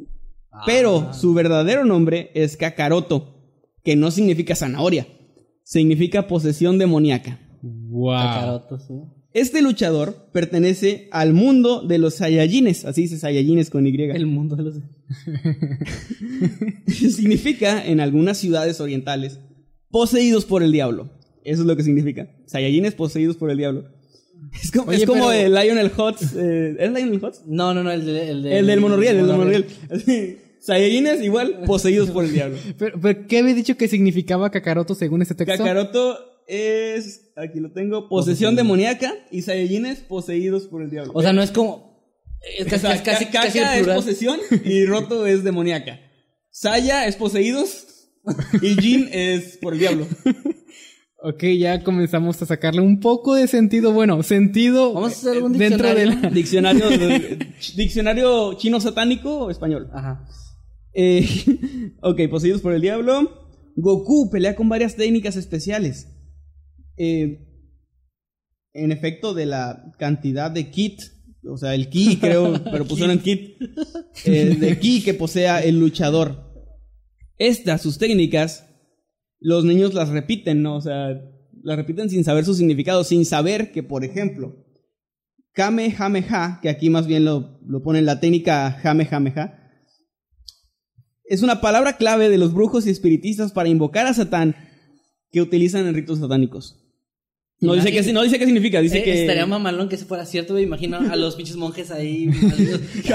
Pero su verdadero nombre es Kakaroto, que no significa zanahoria. Significa posesión demoníaca. Wow. Kakaroto, sí. Este luchador pertenece al mundo de los Saiyajines, así dice Saiyajines con Y. El mundo de los... significa en algunas ciudades orientales poseídos por el diablo. Eso es lo que significa. Saiyajines poseídos por el diablo. Es como, Oye, es como pero- el Lionel Hutz. eh, ¿Es Lionel Hutz? No, no, no, el, de- el, de- El del monorriel, el del monorriel. Saiyajines igual poseídos por el diablo. Pero, pero, ¿qué había dicho que significaba Kakaroto según este texto? Kakaroto es, aquí lo tengo, posesión demoníaca y Saiyajines poseídos por el diablo. O sea, no es como... Es O casi, sea, casi, casi el Kaka es plural. posesión y Roto es demoníaca. Saya es poseídos y Jin es por el diablo. Ok, ya comenzamos a sacarle un poco de sentido. Bueno, sentido Vamos a hacer un dentro de la... diccionario. Diccionario, diccionario chino satánico o español. Ajá. Eh, ok, poseídos por el diablo. Goku pelea con varias técnicas especiales. Eh, en efecto, de la cantidad de kit o sea, el ki, creo, pero pusieron kit, eh, de ki que posea el luchador. Estas, sus técnicas, los niños las repiten, ¿no? O sea, las repiten sin saber su significado, sin saber que, por ejemplo, Kamehameha, que aquí más bien lo, lo ponen la técnica Kamehameha, es una palabra clave de los brujos y espiritistas para invocar a Satán que utilizan en ritos satánicos. No dice, qué, no dice qué significa, dice Eh, que... Estaría mamalón que se fuera cierto, güey. Imagino a los pinches monjes ahí.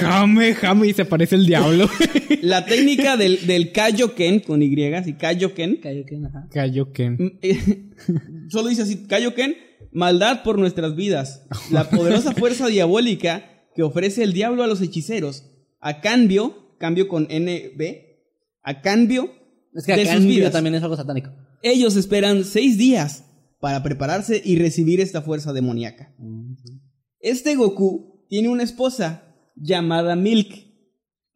Jame, jame, y se parece el diablo. La técnica del, del Kaioken, con Y, así, Kaioken, Kaioken, ajá. Kaioken. mm, eh, solo dice así, Kaioken, maldad por nuestras vidas, la poderosa fuerza diabólica que ofrece el diablo a los hechiceros, a cambio, cambio con NB, a cambio Es que de acá sus vidas. también es algo satánico. Ellos esperan seis días para prepararse y recibir esta fuerza demoníaca. Este Goku tiene una esposa llamada Milk.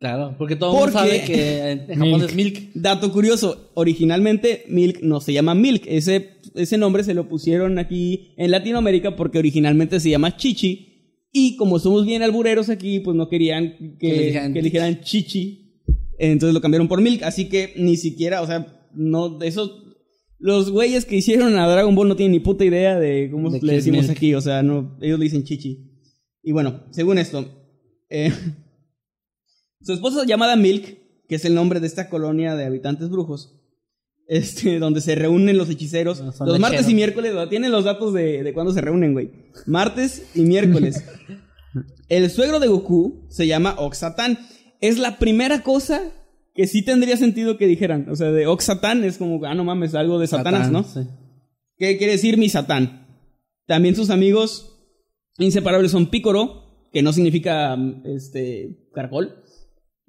Claro, porque todo el ¿Por mundo sabe que en Japón es milk. Dato curioso, originalmente Milk no se llama Milk, ese, ese nombre se lo pusieron aquí en Latinoamérica porque originalmente se llama Chichi y como somos bien albureros aquí, pues no querían que, Que le dijeran que le dijeran Chichi, entonces lo cambiaron por Milk, así que ni siquiera, o sea, no, eso, los güeyes que hicieron a Dragon Ball no tienen ni puta idea de cómo De le decimos Milk. aquí, o sea, no, ellos le dicen Chichi. Y bueno, según esto, eh, su esposa llamada Milk, que es el nombre de esta colonia de habitantes brujos, este, donde se reúnen los hechiceros. No, los martes y miércoles, tienen los datos de, de cuándo se reúnen, güey. Martes y miércoles. el suegro de Goku se llama Oxatán. Es la primera cosa que sí tendría sentido que dijeran. O sea, de Oxatán es como, ah, no mames, algo de Satanás, Satán, ¿no? sí. ¿Qué quiere decir mi Satán? También sus amigos inseparables son Pícoro, que no significa este caracol,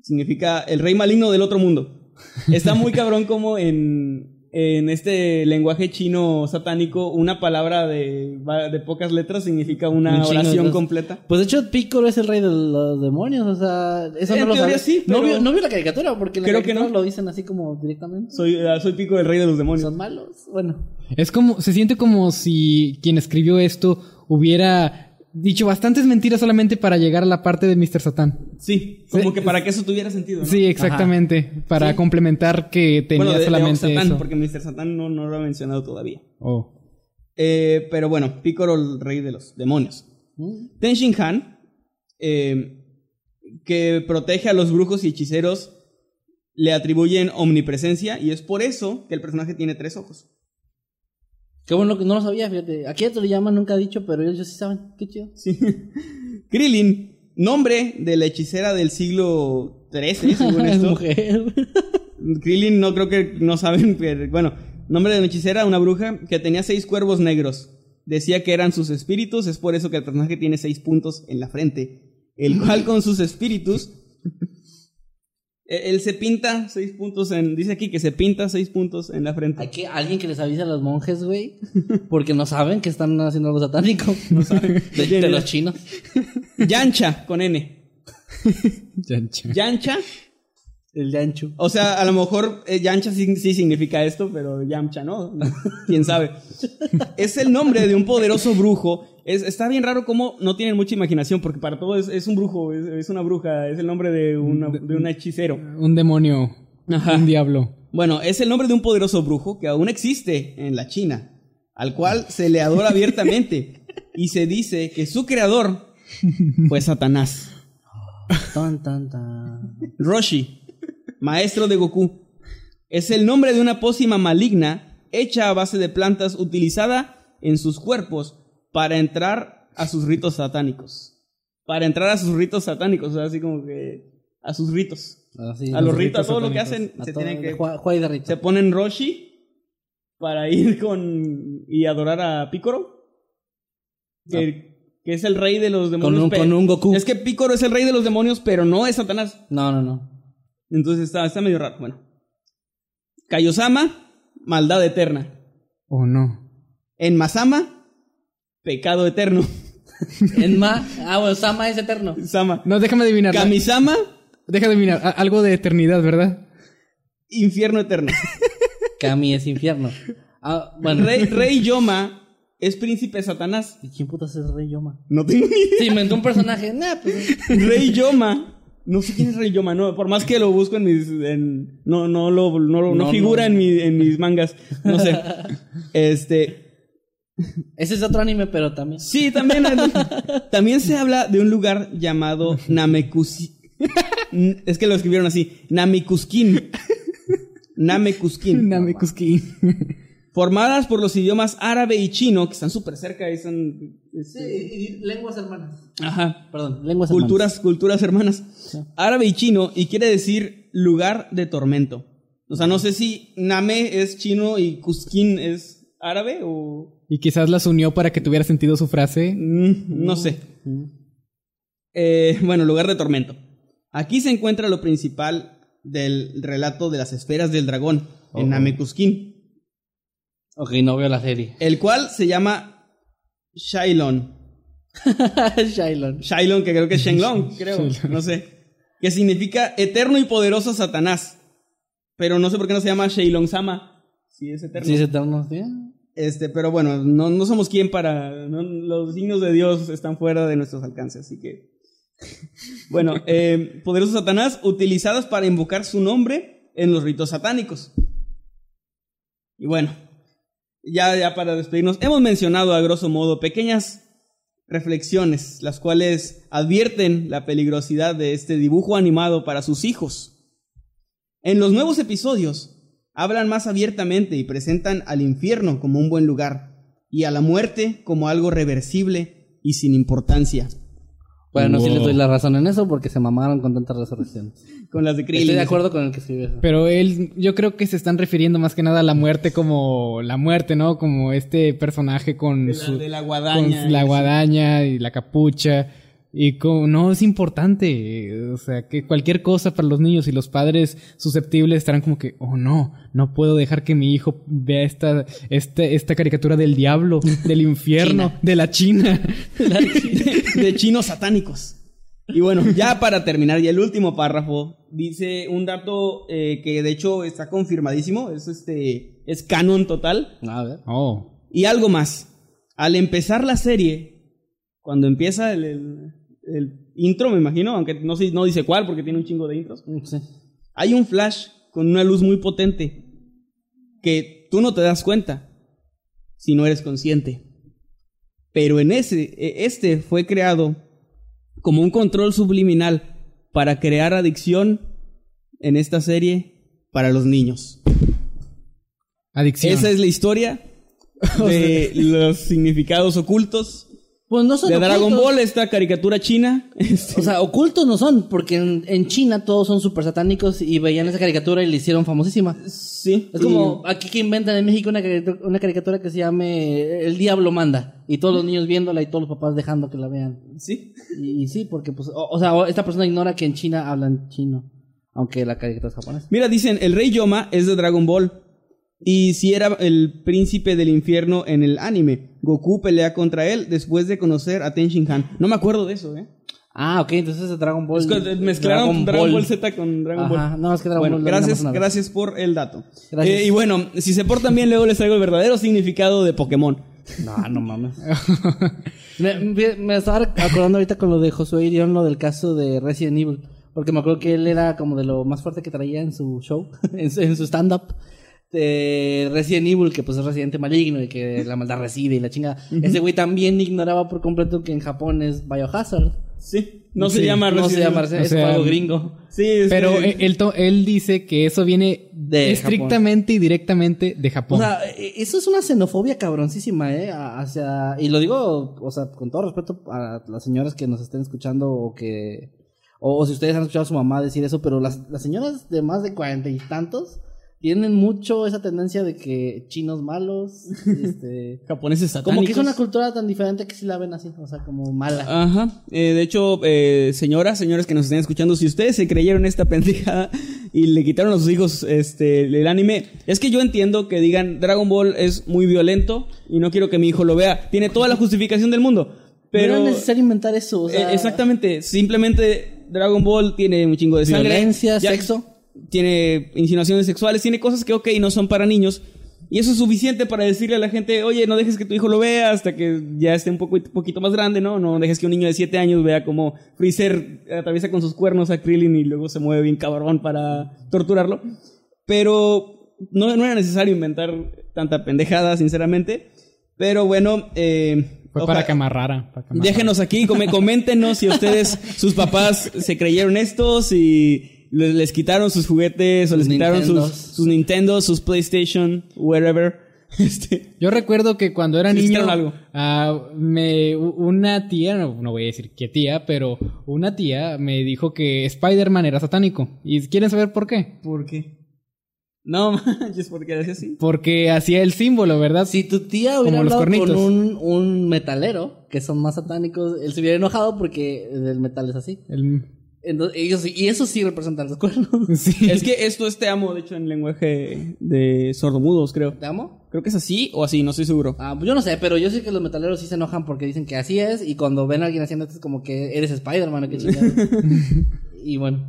significa el rey maligno del otro mundo. Está muy cabrón como en, en este lenguaje chino satánico una palabra de, de pocas letras significa Un una oración completa. Pues de hecho, Piccolo es el rey de los demonios, o sea, eso En no lo teoría sabía. sí, no, vio, no vio la caricatura, porque en la Creo que caricatura no. lo dicen así como directamente. Soy, ah, soy Pico, el rey de los demonios. Son malos. Bueno, Es como, se siente como si quien escribió esto hubiera dicho bastantes mentiras solamente para llegar a la parte de Mr. Satán. Sí, como que para que eso tuviera sentido. ¿no? Sí, exactamente. Para Sí. complementar que tenía bueno, de, de solamente Oxatán, eso. porque Mr. Satán no, no lo ha mencionado todavía. Oh. Eh, pero bueno, Picoro, el rey de los demonios. Mm. Ten Shin Han, eh, que protege a los brujos y hechiceros, le atribuyen omnipresencia y es por eso que el personaje tiene tres ojos. Qué bueno que no lo sabía, fíjate. Aquí te lo llaman, nunca ha dicho, pero ellos sí saben. Qué chido. Sí. Krillin, nombre de la hechicera del siglo XIII, según es esto. mujer. Krillin no creo que no saben, pero, bueno, nombre de una hechicera, una bruja que tenía seis cuervos negros. Decía que eran sus espíritus, es por eso que el personaje tiene seis puntos en la frente, el cual con sus espíritus él se pinta seis puntos en, dice aquí que se pinta seis puntos en la Hay frente. que alguien que les avise a los monjes, güey, porque no saben que están haciendo algo satánico. No saben. De, de los chinos. Yancha con N. Yancha. Yancha, El yancho. o sea, a lo mejor eh, Yancha sí, sí significa esto, pero Yamcha no, quién sabe. Es el nombre de un poderoso brujo. Es, está bien raro cómo no tienen mucha imaginación, porque para todo es, es un brujo, es, es una bruja, es el nombre de, una, de un hechicero. Un demonio. Ajá. Un diablo. Bueno, es el nombre de un poderoso brujo que aún existe en la China, al cual se le adora abiertamente y se dice que su creador fue Satanás. Tan, tan, tan. Roshi, maestro de Goku, es el nombre de una pócima maligna hecha a base de plantas utilizada en sus cuerpos para entrar a sus ritos satánicos. Para entrar a sus ritos satánicos, o sea, así como que a sus ritos. Así, A los ritos, a todo lo que hacen, A se todo- tienen que de se ponen Roshi para ir con y adorar a Picoro. Que, que es el rey de los demonios. Con un- pe- con un Goku. Es que Picoro es el rey de los demonios, pero no es Satanás. No, no, no. Entonces está, está medio raro. Bueno. Kaiosama, maldad eterna. Oh, no. En Masama, pecado eterno. Enma. Ah, bueno, Sama es eterno. Sama. No, déjame adivinar. Kamisama, Deja de adivinar. A- algo de eternidad, ¿verdad? infierno eterno. Kami es infierno. Ah, bueno. Rey, Rey Yoma es príncipe Satanás. ¿Y quién putas es Rey Yoma? No tengo ni idea. Se inventó un personaje. Nah, pues. Rey Yoma. No sé quién es Rey Yoma, no, por más que lo busco en mis en- no no lo no, lo- no No, figura no. En, mi- en mis mangas, no sé. Este, Ese es otro anime, pero también. sí, también también se habla de un lugar llamado Namekusi. Es que lo escribieron así, Namekuskin. Namekuskin. Namekuskin. Formadas por los idiomas árabe y chino, que están súper cerca y son este, y lenguas hermanas. ajá, Perdón, lenguas culturas, culturas hermanas. Árabe y chino, y quiere decir lugar de tormento. O sea, no sé si Name es chino y Kuskin es árabe o. Y quizás las unió para que tuviera sentido su frase. mm, no sé. Eh, bueno, lugar de tormento. Aquí se encuentra lo principal del relato de las esferas del dragón en Namekuskin, Ok, no veo la serie. el cual se llama Shailon. Shailon. Shailon, que creo que es Shenlong, creo, no sé. Que significa eterno y poderoso Satanás. Pero no sé por qué no se llama Shailon Sama. Sí, es eterno. Sí, es eterno. ¿sí? Este, pero bueno, no, no somos quien para. los signos de Dios están fuera de nuestros alcances, así que. bueno, eh, Satanás, utilizadas para invocar su nombre en los ritos satánicos. Y bueno, ya, ya para despedirnos, hemos mencionado a grosso modo pequeñas reflexiones, las cuales advierten la peligrosidad de este dibujo animado para sus hijos. En los nuevos episodios, hablan más abiertamente y presentan al infierno como un buen lugar y a la muerte como algo reversible y sin importancia, Bueno, sí Wow. les doy la razón en eso porque se mamaron con tantas resurrecciones. con las de Krillin. Estoy de acuerdo con el que escribió eso. Pero él, yo creo que se están refiriendo más que nada a la muerte como la muerte, ¿no? Como este personaje con De su la, de la con guadaña. la guadaña y la capucha. Y como, no es importante. O sea, que cualquier cosa para los niños y los padres susceptibles estarán como que, oh no, no puedo dejar que mi hijo vea esta, esta, esta caricatura del diablo, del infierno, de la China. de, de chinos satánicos. Y bueno, ya para terminar, y el último párrafo dice un dato eh, que de hecho está confirmadísimo, es este es canon total. A ver. Oh. Y algo más. Al empezar la serie, cuando empieza el, el- el intro, me imagino, aunque no, sé- no dice cuál porque tiene un chingo de intros, Sí. hay un flash con una luz muy potente que tú no te das cuenta si no eres consciente. Pero en ese, e- este fue creado como un control subliminal para crear adicción en esta serie para los niños. Adicción. Esa es la historia de los significados ocultos Pues no son de Dragon. Ball, esta caricatura china. Este, O sea, ocultos no son, porque en, en China todos son súper satánicos y veían esa caricatura y la hicieron famosísima. sí. Es como aquí que inventan en México una caricatura, una caricatura que se llame El Diablo Manda. Y todos los niños viéndola y todos los papás dejando que la vean. sí. Y, y sí, porque pues, o, o sea, esta persona ignora que en China hablan chino. Aunque la caricatura es japonesa. Mira, dicen, el rey Yoma es de Dragon Ball. Y si era el príncipe del infierno en el anime. Goku pelea contra él después de conocer a Ten Shin Han. No me acuerdo de eso, ¿eh? Ah, ok, entonces es Dragon Ball. Es que mezclaron Dragon, Ball. Z con Dragon Ajá, Ball. no, es que Dragon bueno, Ball gracias, gracias por el dato. Eh, y bueno, si se portan bien, luego les traigo el verdadero significado de Pokémon. No, no mames. me, estaba acordando ahorita con lo de Josué Irión, lo del caso de Resident Evil. Porque me acuerdo que él era como de lo más fuerte que traía en su show, en su, en su stand-up. De Resident Evil, que pues es residente maligno y que la maldad reside y la chingada. Ese güey también ignoraba por completo que en Japón es Biohazard. Sí. No se llama No se Resident llama Evil. Resident O es algo gringo. Sí, es Pero que- él, él dice que eso viene De estrictamente y directamente de O Japón. sea, e- eso es una xenofobia cabroncísima, ¿eh? Hacia... Y lo digo, o sea, con todo respeto a las señoras que nos estén escuchando o que... O, o si ustedes han escuchado a su mamá decir eso, pero las, las señoras de más de cuarenta y tantos tienen mucho esa tendencia de que chinos malos, este... Japoneses satánicos. Como que es una cultura tan diferente que sí la ven así, o sea, como mala. Ajá. Eh, de hecho, eh, señoras, señores que nos estén escuchando, si ustedes se creyeron esta pendejada y le quitaron a sus hijos este el anime, es que yo entiendo que digan Dragon Ball es muy violento y no quiero que mi hijo lo vea. Tiene toda la justificación del mundo. Pero no era necesario inventar eso, o sea... Eh, exactamente, simplemente Dragon Ball tiene un chingo de sangre, Violencia, Ya- sexo. Tiene insinuaciones sexuales, tiene cosas que ok no son para niños, Y eso es suficiente para decirle a la gente, oye, no dejes que tu hijo lo vea hasta que ya esté un poco, poquito más grande, ¿no? No dejes que un niño de 7 años vea cómo Freezer atraviesa con sus cuernos a Krillin y luego se mueve bien cabrón para torturarlo. Pero no, no era necesario inventar tanta pendejada, sinceramente. Pero bueno, eh, Fue para que amarrara. para que amarrara. Déjenos aquí, coméntenos si ustedes, sus papás, se creyeron esto, si les, les quitaron sus juguetes o Sus les quitaron sus, sus Nintendo, sus PlayStation, wherever. Este, Yo recuerdo que cuando era niño, algo. ah, me, una tía, no, no voy a decir qué tía, pero una tía me dijo que Spider-Man era satánico. ¿Y quieren saber por qué? ¿Por qué? No manches, porque era así. Porque hacía el símbolo, ¿verdad? Si tu tía hubiera Como los hablado con un, un metalero, que son más satánicos, él se hubiera enojado porque el metal es así. El- Entonces, ellos, y eso sí representan los cuernos. sí. Es que esto es te amo, de hecho, en lenguaje de sordomudos, creo. ¿Te amo? Creo que es así o así, no estoy seguro. Ah, pues yo no sé, pero yo sé que los metaleros sí se enojan porque dicen que así es y cuando ven a alguien haciendo esto es como que eres Spider-Man o qué chingado. y bueno.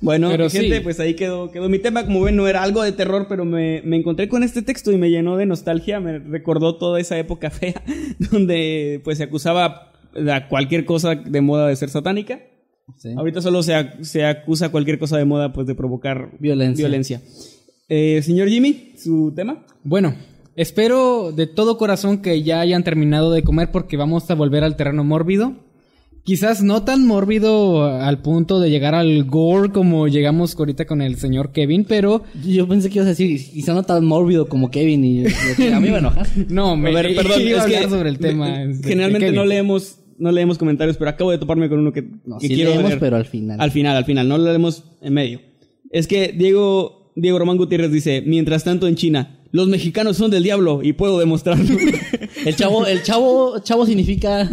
Bueno, Pero gente, sí. pues ahí quedó, quedó mi tema. Como ven, no era algo de terror, pero me, me encontré con este texto y me llenó de nostalgia. Me recordó toda esa época fea donde pues se acusaba a cualquier cosa de moda de ser satánica. Sí. Ahorita solo se, ac- se acusa cualquier cosa de moda pues de provocar Violencia. violencia. Eh, señor Jimmy, su tema. Bueno, espero de todo corazón que ya hayan terminado de comer porque vamos a volver al terreno mórbido. Quizás no tan mórbido al punto de llegar al gore como llegamos ahorita con el señor Kevin, pero Yo pensé que ibas a decir, quizá no tan mórbido como Kevin y yo- a mí me enoja. no, me A ver, perdón, iba a es que hablar sobre el tema. me- de generalmente no leemos no leemos comentarios, pero acabo de toparme con uno que, No, que sí quiero leemos, leer. pero al final. Al final, al final, no lo leemos en medio. Es que Diego, Diego Román Gutiérrez dice, mientras tanto en China, los mexicanos son del diablo y puedo demostrarlo. El chavo, el chavo, chavo significa...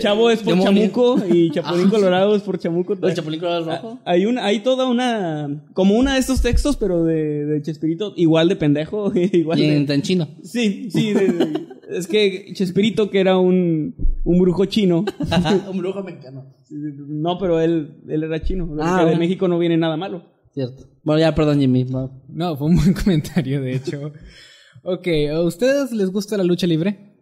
Chavo es por Demonio. chamuco y Chapulín Colorado es por chamuco. ¿El chapulín colorado es rojo? Ah, Hay, una, hay toda una, como una de estos textos, pero de, de Chespirito, igual de pendejo, igual Y de... en, en chino. Sí, sí, de- de- es que Chespirito, que era un, un brujo chino, Un brujo mexicano. no, pero él, él era chino, Ah, de bueno. México no viene nada malo. Cierto. Bueno, ya, perdón, Jimmy. No, fue un buen comentario, de hecho. Ok, ¿a ustedes les gusta la lucha libre?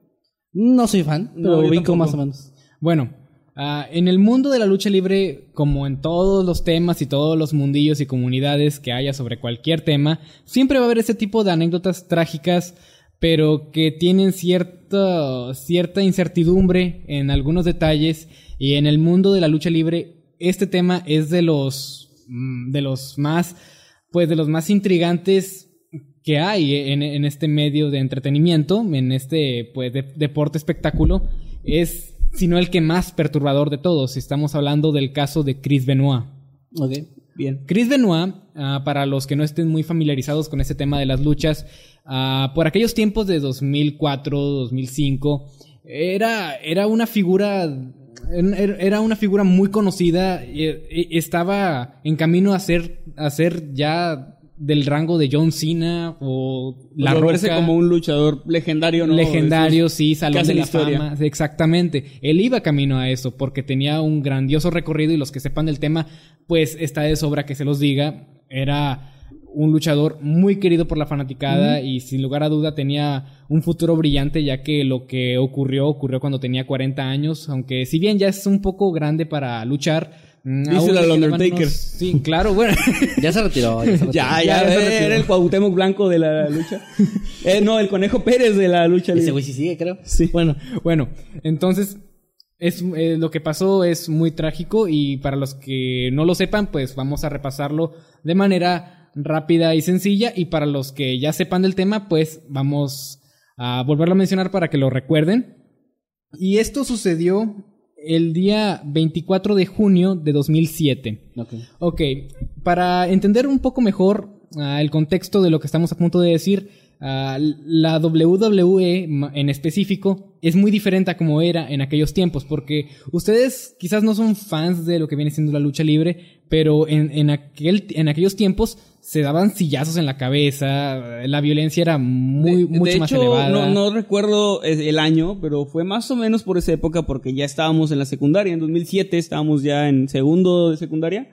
No soy fan, No, pero yo ubico tampoco. más o menos. Bueno, ah, en el mundo de la lucha libre, como en todos los temas y todos los mundillos y comunidades que haya sobre cualquier tema, siempre va a haber ese tipo de anécdotas trágicas, pero que tienen cierta, cierta incertidumbre en algunos detalles. Y en el mundo de la lucha libre, este tema es de los, mm, de los más, pues de los más intrigantes que hay en, en este medio de entretenimiento, en este pues de- deporte espectáculo, es sino el que más perturbador de todos. Estamos hablando del caso de Chris Benoit. Ok. Bien. Chris Benoit, ah, para los que no estén muy familiarizados con este tema de las luchas, ah, por aquellos tiempos de 2004, 2005, era, era una figura, era era una figura muy conocida, y estaba en camino a ser, a ser ya del rango de John Cena o La parece Roca. como un luchador legendario, ¿no? Legendario, esos sí, Salón de la historia. Fama. Exactamente. Él iba camino a eso porque tenía un grandioso recorrido y los que sepan del tema, pues está de sobra que se los diga. Era un luchador muy querido por la fanaticada y sin lugar a duda tenía un futuro brillante ya que lo que ocurrió ocurrió cuando tenía 40 años, aunque si bien ya es un poco grande para luchar. Mm, Díselo al Undertaker. Sí, claro, bueno. Ya se retiró. Ya, se retiró. Ya, Ya, ya, ya se eh, retiró. era el Cuauhtémoc Blanco de la lucha. Eh, no, el Conejo Pérez de la lucha Ese güey sí sigue, creo. Sí. Bueno, Bueno, entonces es eh, lo que pasó es muy trágico y para los que no lo sepan, pues vamos a repasarlo de manera rápida y sencilla y para los que ya sepan del tema, pues vamos a volverlo a mencionar para que lo recuerden. Y esto sucedió el día 24 de junio de 2007. ok. Ok, para entender un poco mejor ah, el contexto de lo que estamos a punto de decir, ah, la WWE en específico es muy diferente a como era en aquellos tiempos, porque ustedes quizás no son fans de lo que viene siendo la lucha libre, pero en, en, aquel, en aquellos tiempos se daban sillazos en la cabeza, la violencia era muy, De- mucho de más hecho, elevada. No, no recuerdo el el año, pero fue más o menos por esa época porque ya estábamos en la secundaria. En 2007 estábamos ya en segundo de secundaria.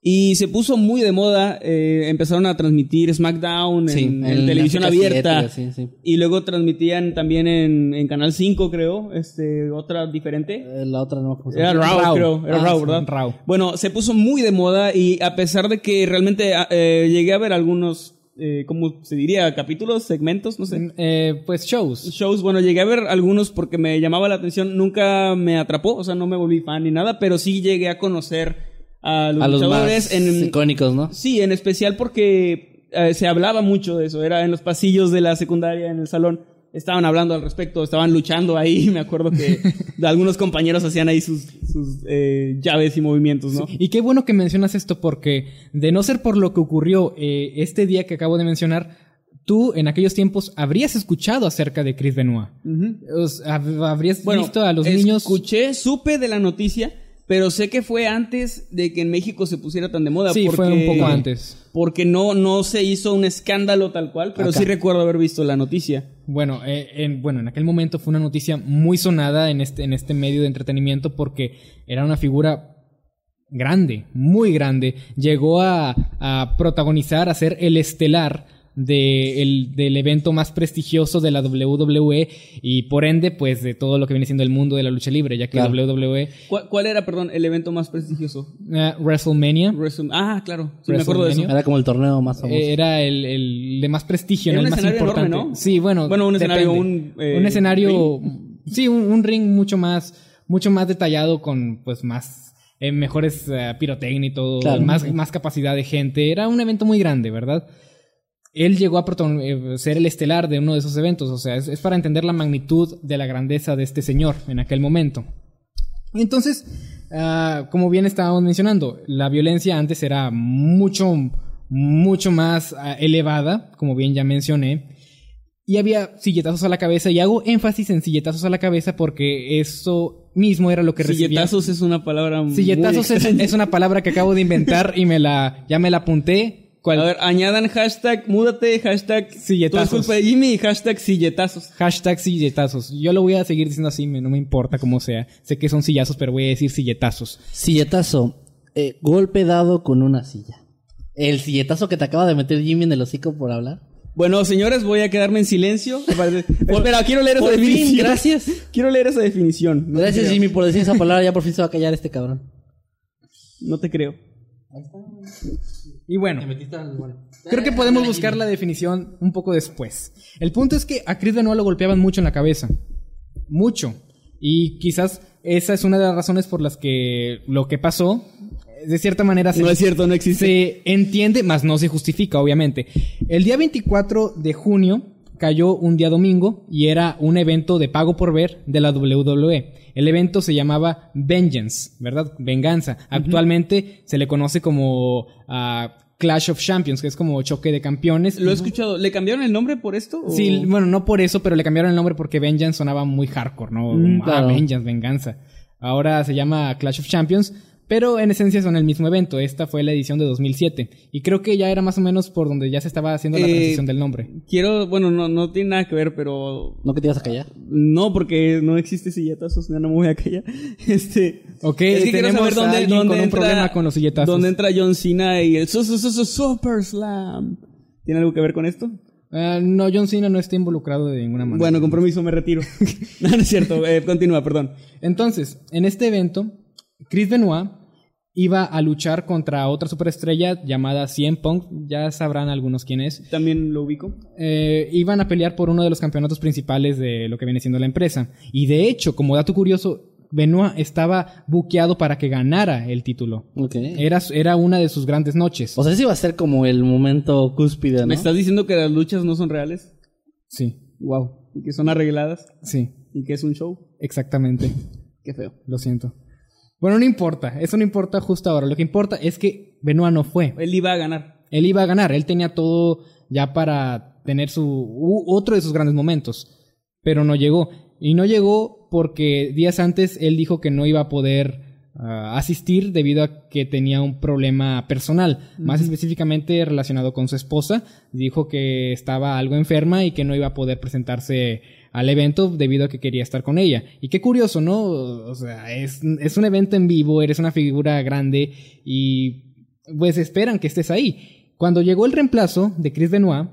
Y se puso muy de moda, eh, empezaron a transmitir SmackDown Sí, en, en en televisión abierta. 7, sí, sí. Y luego transmitían también en, en Canal 5, creo, este, otra diferente. Eh, La otra no. Era Raw, creo. Era Ah, Raw, sí. ¿verdad? Raw. Bueno, se puso muy de moda y a pesar de que realmente eh, llegué a ver algunos, eh, ¿cómo se diría? Capítulos, segmentos, no sé. Eh, pues shows. Shows, bueno, llegué a ver algunos porque me llamaba la atención, nunca me atrapó, o sea, no me volví fan ni nada, pero sí llegué a conocer a los A los luchadores más en, icónicos, ¿no? Sí, en especial porque eh, se hablaba mucho de eso. Era en los pasillos de la secundaria, en el salón. Estaban hablando al respecto, estaban luchando ahí. Me acuerdo que algunos compañeros hacían ahí sus, sus eh, llaves y movimientos, ¿no? Y qué bueno que mencionas esto porque de no ser por lo que ocurrió eh, este día que acabo de mencionar, tú en aquellos tiempos habrías escuchado acerca de Chris Benoit. Habrías visto a los niños... Escuché, supe de la noticia, pero sé que fue antes de que en México se pusiera tan de moda. Sí, fue porque- un poco antes. Porque no, no se hizo un escándalo tal cual, pero Acá. sí recuerdo haber visto la noticia. Bueno, eh, en, bueno, en aquel momento fue una noticia muy sonada en este, en este medio de entretenimiento porque era una figura grande, muy grande. Llegó a, a protagonizar, a ser el estelar de el- del evento más prestigioso de la WWE y por ende, pues de todo lo que viene siendo el mundo de la lucha libre, ya que Claro. WWE, ¿Cuál, cuál era, perdón, el evento más prestigioso? eh, WrestleMania, Wrestle- Ah, claro, sí, me acuerdo de eso. Era como el torneo más famoso. eh, era el, el de más prestigio, Era el más escenario importante. enorme, ¿no? Sí, bueno, Bueno, un escenario, un, eh, un escenario, sí, un, un ring mucho más, mucho más detallado con, pues, más eh, mejores eh, pirotecnia y todo, Claro. más, más capacidad de gente. Era un evento muy grande, ¿verdad? Él llegó a eh, ser el estelar de uno de esos eventos, o sea, es, es para entender la magnitud de la grandeza de este señor en aquel momento. Entonces, ah, como bien estábamos mencionando, la violencia antes era mucho, mucho más ah, elevada, como bien ya mencioné. Y había silletazos a la cabeza, y hago énfasis en silletazos a la cabeza porque eso mismo era lo que recibía. Silletazos es una palabra muy Silletazos es, extraña. es una palabra que acabo de inventar y me la, ya me la apunté. ¿Cuál? A ver, añadan hashtag múdate, hashtag Silletazos. todo es culpa de Jimmy y hashtag silletazos. Hashtag silletazos. Yo lo voy a seguir diciendo así, me- no me importa cómo sea. Sé que son sillazos, pero voy a decir silletazos. Silletazo. eh, golpe dado con una silla. El silletazo que te acaba de meter Jimmy en el hocico por hablar. Bueno, señores, voy a quedarme en silencio. Espera, quiero leer esa Por fin, definición. gracias. Quiero leer esa definición. No Gracias creo. Jimmy por decir esa palabra. Ya por fin se va a callar este cabrón. No te creo. Y bueno, creo que podemos buscar la definición un poco después. El punto es que a Chris Benoit lo golpeaban mucho en la cabeza. Mucho. Y quizás esa es una de las razones por las que lo que pasó, de cierta manera, se, No es cierto, no existe. se entiende, mas no se justifica, obviamente. El día 24 de junio cayó un día domingo y era un evento de pago por ver de la WWE. El evento se llamaba Vengeance, ¿verdad? Venganza. Actualmente se le conoce como ah, Clash of Champions, que es como choque de campeones. Lo he escuchado. ¿Le cambiaron el nombre por esto? o- Sí, bueno, no por eso, pero le cambiaron el nombre porque Vengeance sonaba muy hardcore, ¿no? Mm, ah. Vengeance, venganza. Ahora se llama Clash of Champions, pero en esencia son el mismo evento. Esta fue la edición de 2007. Y creo que ya era más o menos por donde ya se estaba haciendo la Eh, transición del nombre. Quiero, bueno, no, no tiene nada que ver, pero ¿No que te ibas a callar? no, porque no existe silletazos, ya no me voy a callar. Este, Ok, es que quiero tenemos saber dónde, dónde con un entra, problema con los silletazos. dónde entra John Cena y el su- su- su- su- Super Slam. ¿Tiene algo que ver con esto? Ah, no, John Cena no está involucrado de ninguna manera. Bueno, compromiso, me retiro. no, no es cierto. Eh, continúa, perdón. Entonces, en este evento, Chris Benoit iba a luchar contra otra superestrella llamada CM Punk. Ya sabrán algunos quién es. También lo ubico. eh, iban a pelear por uno de los campeonatos principales de lo que viene siendo la empresa. Y de hecho, como dato curioso, Benoit estaba buqueado para que ganara el título. Ok. Era, era una de sus grandes noches. O sea, ese iba a ser como el momento cúspide, ¿no? ¿Me estás diciendo que las luchas no son reales? Sí, Wow. Y que son arregladas. sí, Y que es un show. exactamente. Qué feo. Lo siento. Bueno, no importa. Eso no importa justo ahora. Lo que importa es que Benoit no fue. Él iba a ganar. Él iba a ganar. Él tenía todo ya para tener su otro de sus grandes momentos. Pero no llegó. Y no llegó porque días antes él dijo que no iba a poder ah, asistir debido a que tenía un problema personal. Más específicamente relacionado con su esposa. Dijo que estaba algo enferma y que no iba a poder presentarse al evento debido a que quería estar con ella. Y qué curioso, ¿no? O sea, es, es un evento en vivo, eres una figura grande y pues esperan que estés ahí. Cuando llegó el reemplazo de Chris Benoit,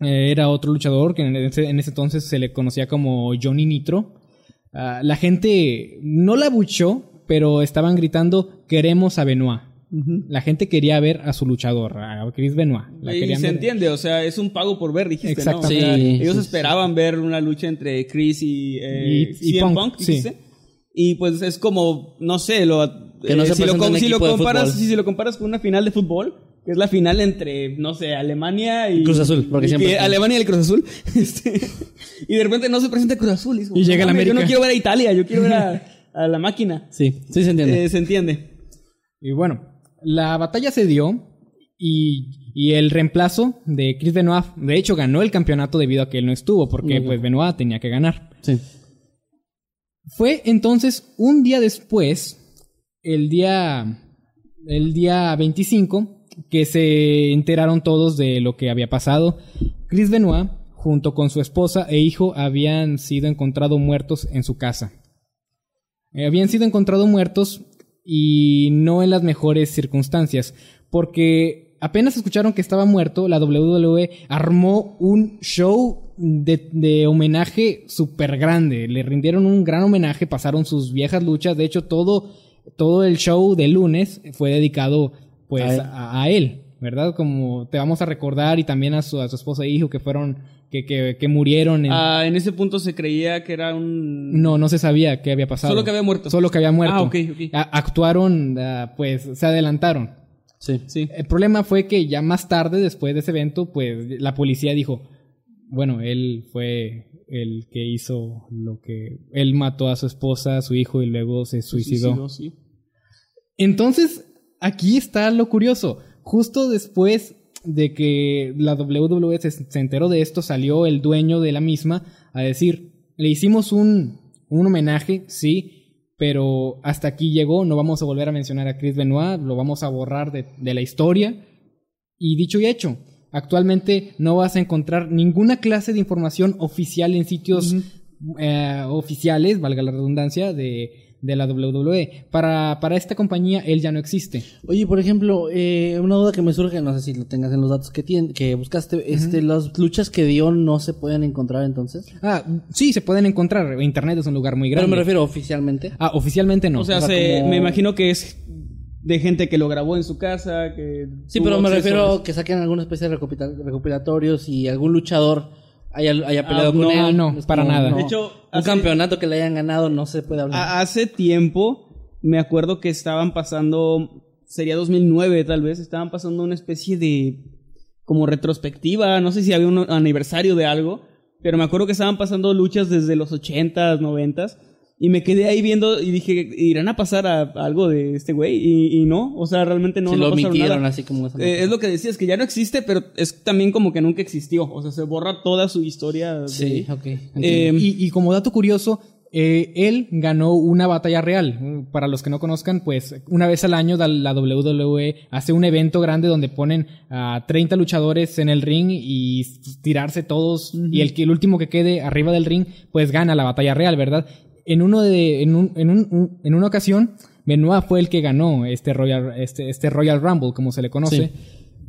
eh, era otro luchador que en ese, en ese entonces se le conocía como Johnny Nitro. Ah, la gente no la buchó, pero estaban gritando queremos a Benoit. La gente quería ver a su luchador, a Chris Benoit. La y se ver. entiende, o sea, es un pago por ver, dijiste, ¿no? O Exactamente. sea, Sí, ellos sí, esperaban ver una lucha entre Chris y, eh, Y- y CM Punk, sí. dijiste. Y pues es como, no sé, lo, Que no se si, lo, si lo comparas, si, si lo comparas con una final de fútbol, que es la final entre, no sé, Alemania y Cruz Azul, porque y siempre que. Alemania y el Cruz Azul. este, y de repente no se presenta Cruz Azul. Y, es como, Y llega el mames, Yo no América. quiero ver a Italia, yo quiero ver a, a la máquina. Sí, sí se entiende. Eh, se entiende. Y bueno, la batalla se dio y, y el reemplazo de Chris Benoit, de hecho, ganó el campeonato debido a que él no estuvo, porque pues Benoit tenía que ganar. sí. Fue entonces un día después, el día, el día 25, que se enteraron todos de lo que había pasado. Chris Benoit, junto con su esposa e hijo, habían sido encontrados muertos en su casa. Eh, habían sido encontrados muertos y no en las mejores circunstancias, porque apenas escucharon que estaba muerto, la WWE armó un show de, de homenaje súper grande. Le rindieron un gran homenaje, pasaron sus viejas luchas. De hecho, todo, todo el show de lunes fue dedicado pues A él. a, a él, ¿verdad? Como te vamos a recordar y también a su, a su esposa e hijo que fueron, que, que, que murieron en... Ah, en ese punto se creía que era un... No, no se sabía qué había pasado. Solo que había muerto. Solo que había muerto. Ah, ok, ok. Actuaron, ah, pues, se adelantaron. Sí. Sí. El problema fue que ya más tarde, después de ese evento, pues, la policía dijo, bueno, él fue el que hizo lo que... Él mató a su esposa, a su hijo y luego se suicidó. sí. Entonces, aquí está lo curioso. Justo después de que la WWE se, se enteró de esto, salió el dueño de la misma a decir, le hicimos un, un homenaje, sí, pero hasta aquí llegó, no vamos a volver a mencionar a Chris Benoit, lo vamos a borrar de, de la historia. Y dicho y hecho, actualmente no vas a encontrar ninguna clase de información oficial en sitios eh, oficiales, valga la redundancia, de, de la WWE. Para, para esta compañía, él ya no existe. Oye, por ejemplo, eh, una duda que me surge, no sé si lo tengas en los datos que, tien- que buscaste, este, las luchas que dio no se pueden encontrar entonces. Ah, sí, se pueden encontrar. Internet es un lugar muy Pero grande. me refiero oficialmente. Ah, oficialmente no. O sea, O sea, se- como- me imagino que es de gente que lo grabó en su casa, que... Sí, pero me refiero a que saquen alguna especie de recopila- recopilatorios y algún luchador haya, haya peleado Ah, con no, él. no, Es para nada. De hecho, un hace- campeonato que le hayan ganado no se puede hablar. A- hace tiempo, me acuerdo que estaban pasando, sería 2009 tal vez, estaban pasando una especie de como retrospectiva, no sé si había un aniversario de algo, pero me acuerdo que estaban pasando luchas desde los 80s, 90s, y me quedé ahí viendo y dije, ¿irán a pasar a, a algo de este güey? Y, y no, o sea, realmente no, no lo pasaron omitieron nada. así como esa Eh, es lo que decías, que ya no existe, pero es también como que nunca existió, o sea, se borra toda su historia. de- Sí, ok. Eh, y, y como dato curioso, eh, él ganó una batalla real. Para los que no conozcan, pues una vez al año la WWE hace un evento grande donde ponen a 30 luchadores en el ring y tirarse todos y el, que- el último que quede arriba del ring pues gana la batalla real, ¿verdad? En uno de en, un- en, un- en una ocasión Benoit fue el que ganó este Royal este, este Royal Rumble como se le conoce.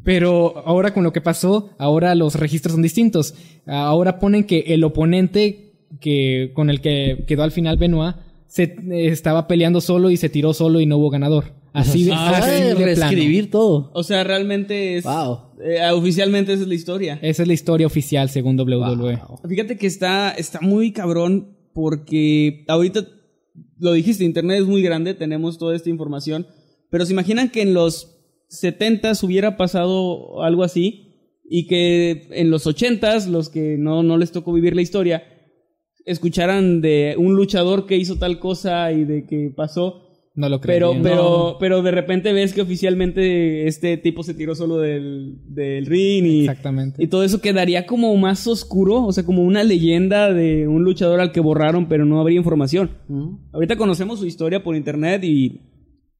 Pero ahora con lo que pasó, ahora los registros son distintos. Ahora ponen que el oponente que con el que quedó al final Benoit se estaba peleando solo y se tiró solo y no hubo ganador. Así de, Ah, así de plano. reescribir todo. O sea, realmente es... Wow. eh, oficialmente esa es la historia. Esa es la historia oficial según WWE. Fíjate que está, está muy cabrón porque ahorita lo dijiste, Internet es muy grande, tenemos toda esta información, pero se imaginan que en los 70s hubiera pasado algo así y que en los 80s, los que no, no les tocó vivir la historia, escucharan de un luchador que hizo tal cosa y de que pasó. No lo creo. Pero, bien. pero, pero de repente ves que oficialmente este tipo se tiró solo del, del ring y, Exactamente. y todo eso quedaría como más oscuro, o sea, como una leyenda de un luchador al que borraron, pero no habría información. Ahorita conocemos su historia por internet y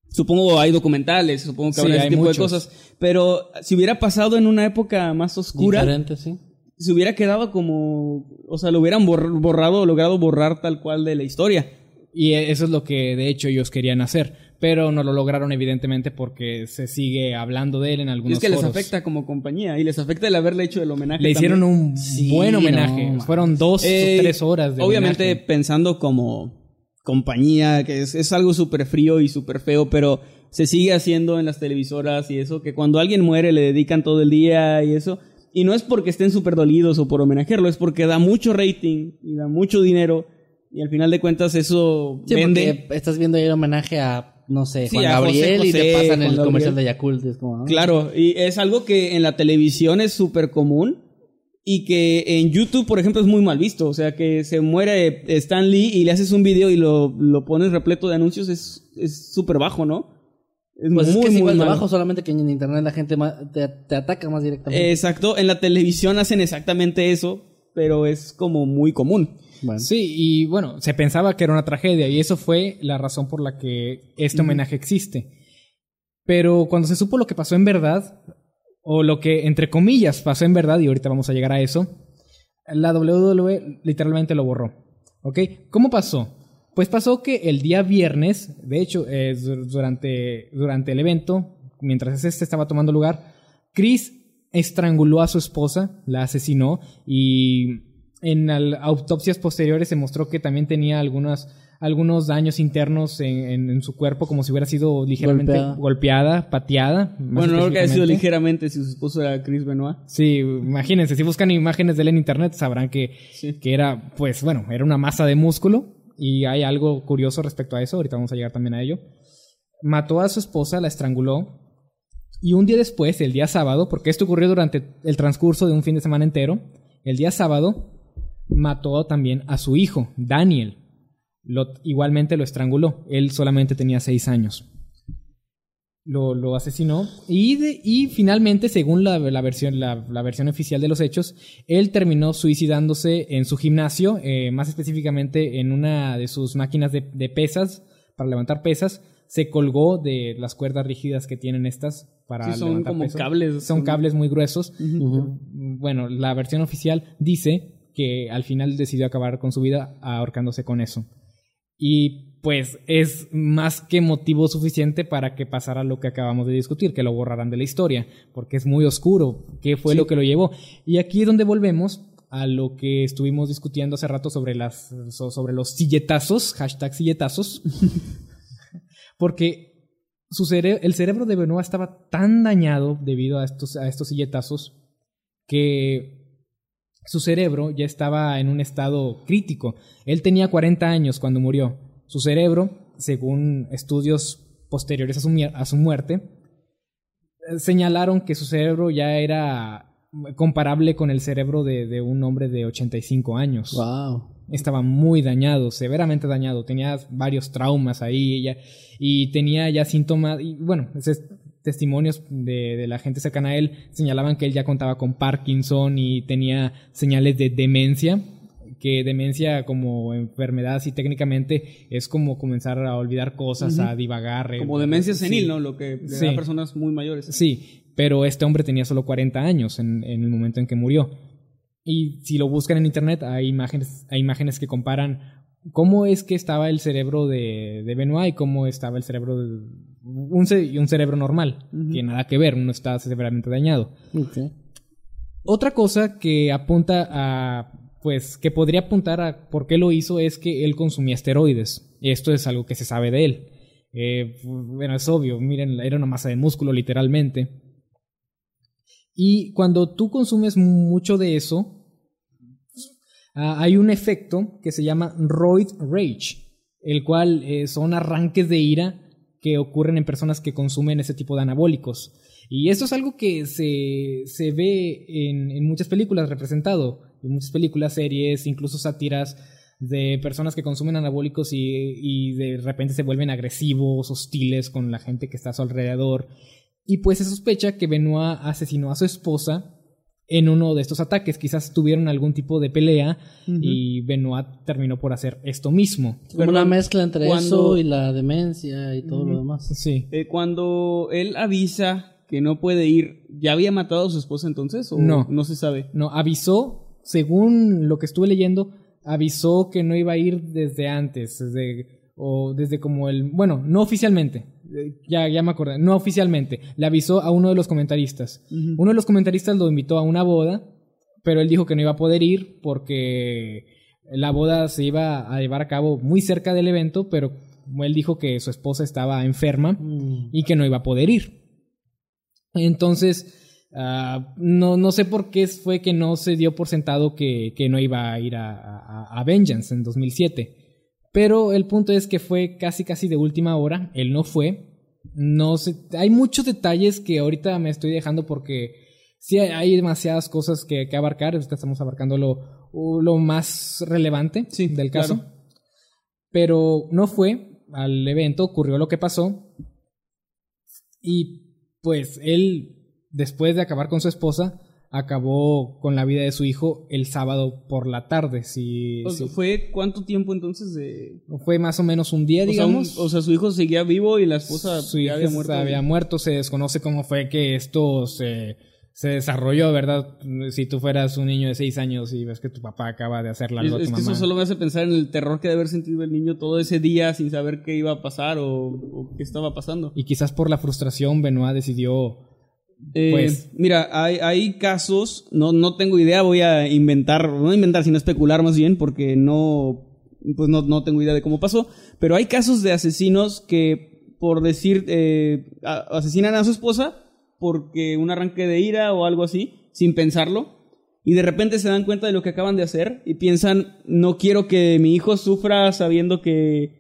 supongo hay documentales, supongo que Sí, habrá ese hay tipo de cosas, pero si hubiera pasado en una época más oscura, Diferente, sí. se hubiera quedado como, o sea, lo hubieran borr- borrado, logrado borrar tal cual de la historia. Y eso es lo que de hecho ellos querían hacer. pero no lo lograron evidentemente porque se sigue hablando de él en Y algunos es que les afecta como compañía y les afecta el haberle hecho el homenaje. Le hicieron también. un Sí, buen homenaje. no, Fueron dos Eh, o tres horas de Obviamente homenaje. pensando como compañía, que es, es algo súper frío y súper feo, pero se sigue haciendo en las televisoras y eso, que cuando alguien muere le dedican todo el día y eso. Y no es porque estén súper dolidos o por homenajearlo, es porque da mucho rating y da mucho dinero. Y al final de cuentas eso Sí, vende. estás viendo ahí el homenaje a, no sé, Sí, Juan José Gabriel y te pasan Juan el Gabriel. comercial de Yakult. Es como, ah. Claro, y es algo que en la televisión es súper común y que en YouTube, por ejemplo, es muy mal visto. O sea, que se muere Stan Lee y le haces un video y lo, lo pones repleto de anuncios, es es súper bajo, ¿no? Es Pues es muy, que es muy igual de malo. bajo, solamente que en internet la gente te, te ataca más directamente. Exacto, en la televisión hacen exactamente eso, pero es como muy común. Bueno. Sí, y bueno, se pensaba que era una tragedia y eso fue la razón por la que este homenaje existe. Pero cuando se supo lo que pasó en verdad, o lo que entre comillas pasó en verdad, y ahorita vamos a llegar a eso, la WWE literalmente lo borró. ¿Ok? ¿Cómo pasó? Pues pasó que el día viernes, de hecho, eh, du- durante, durante el evento, mientras este estaba tomando lugar, Chris estranguló a su esposa, la asesinó y en al- autopsias posteriores se mostró que también tenía algunas, algunos daños internos en, en- en su cuerpo, como si hubiera sido ligeramente Golpeada. golpeada, pateada. Bueno, no creo que haya sido ligeramente si su esposo era Chris Benoit. Sí, imagínense, si buscan imágenes de él en internet sabrán que, Sí. que era, pues bueno, era una masa de músculo y hay algo curioso respecto a eso, ahorita vamos a llegar también a ello. Mató a su esposa, la estranguló y un día después, el día sábado, porque esto ocurrió durante el transcurso de un fin de semana entero, el día sábado mató también a su hijo, Daniel. Lo, igualmente lo estranguló, él solamente tenía seis años lo, lo asesinó y, de- y finalmente, según la, la versión, la, la versión oficial de los hechos, él terminó suicidándose en su gimnasio, eh, más específicamente en una de sus máquinas de, de pesas, para levantar pesas, se colgó de las cuerdas rígidas que tienen estas para Sí, son levantar como cables. Son Son- cables muy gruesos. Bueno, la versión oficial dice que al final decidió acabar con su vida ahorcándose con eso. Y pues es más que motivo suficiente para que pasara lo que acabamos de discutir, que lo borraran de la historia, porque es muy oscuro qué fue lo que lo llevó. Y aquí es donde volvemos a lo que estuvimos discutiendo hace rato sobre las so- sobre los silletazos, hashtag silletazos, porque su cere- el cerebro de Benoit estaba tan dañado debido a estos, a estos silletazos que su cerebro ya estaba en un estado crítico. Él tenía 40 años cuando murió. Su cerebro, según estudios posteriores a su, mier- a su muerte, eh, señalaron que su cerebro ya era comparable con el cerebro de, de un hombre de 85 años Wow. estaba muy dañado, severamente dañado, tenía varios traumas ahí ella, y tenía ya síntomas, y bueno, ese- testimonios de, de la gente cercana a él señalaban que él ya contaba con Parkinson y tenía señales de demencia, que demencia como enfermedad así técnicamente es como comenzar a olvidar cosas, a divagar. eh, Como demencia sí. senil, ¿no? Lo que le da Sí. a personas muy mayores. Sí, pero este hombre tenía solo 40 años en, en el momento en que murió. Y si lo buscan en internet, hay imágenes, hay imágenes que comparan cómo es que estaba el cerebro de, de Benoit y cómo estaba el cerebro de un, ce- un cerebro normal, que nada que ver, uno está severamente dañado. Otra cosa que apunta a, pues, que podría apuntar a por qué lo hizo es que él consumía esteroides. Y esto es algo que se sabe de él. Eh, bueno, es obvio, miren, era una masa de músculo literalmente. Y cuando tú consumes mucho de eso, ah, hay un efecto que se llama roid rage, el cual eh, son arranques de ira que ocurren en personas que consumen ese tipo de anabólicos. Y esto es algo que se, se ve en, en muchas películas representado, en muchas películas, series, incluso sátiras de personas que consumen anabólicos y, y de repente se vuelven agresivos, hostiles con la gente que está a su alrededor. Y pues se sospecha que Benoit asesinó a su esposa en uno de estos ataques. Quizás tuvieron algún tipo de pelea y Benoit terminó por hacer esto mismo. Como una mezcla entre cuando- eso y la demencia y todo lo demás. Sí. Eh, cuando él avisa que no puede ir, ¿ya había matado a su esposa entonces? ¿O No. No se sabe. No, avisó, según lo que estuve leyendo, avisó que no iba a ir desde antes. Desde, o desde como el, bueno, no oficialmente, ya, ya me acordé, no oficialmente, le avisó a uno de los comentaristas. Uno de los comentaristas lo invitó a una boda, pero él dijo que no iba a poder ir porque la boda se iba a llevar a cabo muy cerca del evento, pero él dijo que su esposa estaba enferma y que no iba a poder ir. Entonces, ah, no, no sé por qué fue que no se dio por sentado que, que no iba a ir a, a- a Vengeance en 2007. Pero el punto es que fue casi casi de última hora, él no fue. No sé, hay muchos detalles que ahorita me estoy dejando porque sí hay, demasiadas cosas que, que abarcar, ahorita estamos abarcando lo, lo más relevante Sí, del caso. claro. Pero no fue al evento, ocurrió lo que pasó. Y pues él, después de acabar con su esposa, acabó con la vida de su hijo el sábado por la tarde. Si, O sea, si- ¿Fue cuánto tiempo entonces de...? fue más o menos un día, O sea, un- digamos. o sea, su hijo seguía vivo y la esposa su ya hija había muerto. había muerto. Se desconoce cómo fue que esto se, se desarrolló, ¿verdad? Si tú fueras un niño de seis años y ves que tu papá acaba de hacerle Es, algo a tu es que mamá. eso solo me hace pensar en el terror que debe haber sentido el niño todo ese día sin saber qué iba a pasar o, o qué estaba pasando. Y quizás por la frustración, Benoit decidió Eh, Pues- Mira, hay, hay casos, no, no tengo idea, voy a inventar, no inventar, sino especular más bien, porque no, pues no, no tengo idea de cómo pasó, pero hay casos de asesinos que, por decir, eh, asesinan a su esposa porque un arranque de ira o algo así, sin pensarlo, y de repente se dan cuenta de lo que acaban de hacer y piensan, no quiero que mi hijo sufra sabiendo que,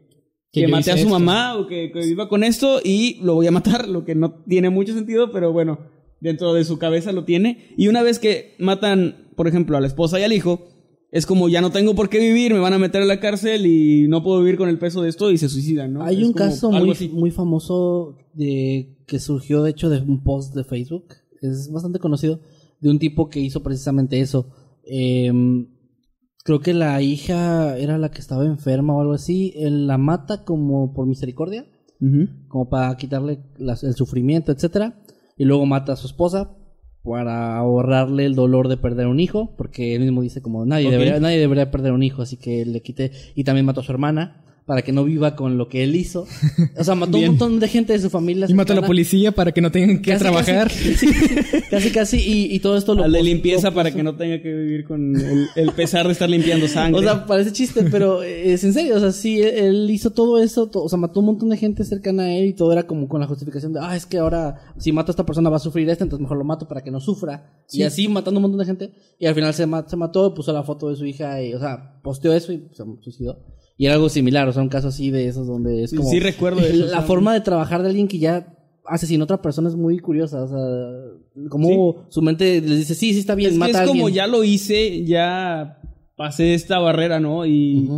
Que maté a su esto. mamá o que, que viva con esto y lo voy a matar, lo que no tiene mucho sentido, pero bueno, dentro de su cabeza lo tiene. Y una vez que matan, por ejemplo, a la esposa y al hijo, es como ya no tengo por qué vivir, me van a meter a la cárcel y no puedo vivir con el peso de esto y se suicidan, ¿no? Hay Es un caso muy, así. muy famoso de que surgió de hecho de un post de Facebook, es bastante conocido, de un tipo que hizo precisamente eso. Em, creo que la hija era la que estaba enferma o algo así. Él la mata como por misericordia, Ujú. como para quitarle las- el sufrimiento, etcétera. Y luego mata a su esposa para ahorrarle el dolor de perder un hijo, porque él mismo dice como nadie debería, nadie debería perder un hijo, así que le quité y también mató a su hermana para que no viva con lo que él hizo. O sea, mató a un Bien. montón de gente de su familia. Y mató a la policía para que no tengan que Casi, trabajar. Casi, casi, casi, y, y todo esto lo de pos- limpieza lo para que no tenga que vivir con el, el pesar de estar limpiando sangre. O sea, parece chiste, pero es en serio. O sea, sí, él, él hizo todo eso. to- o sea, mató un montón de gente cercana a él y todo era como con la justificación de, ah, es que ahora si mato a esta persona va a sufrir esta, entonces mejor lo mato para que no sufra. Y así matando un montón de gente. Y al final se, ma- se mató, puso la foto de su hija y, o sea, posteó eso y se suicidó. Y era algo similar, o sea, un caso así de esos donde es como... sí recuerdo eso, La o sea, forma de trabajar de alguien que ya asesinó a otra persona es muy curiosa. O sea, como su mente les dice, sí, sí está bien, es que mata es a alguien. como ya lo hice, ya pasé esta barrera, ¿no? Y,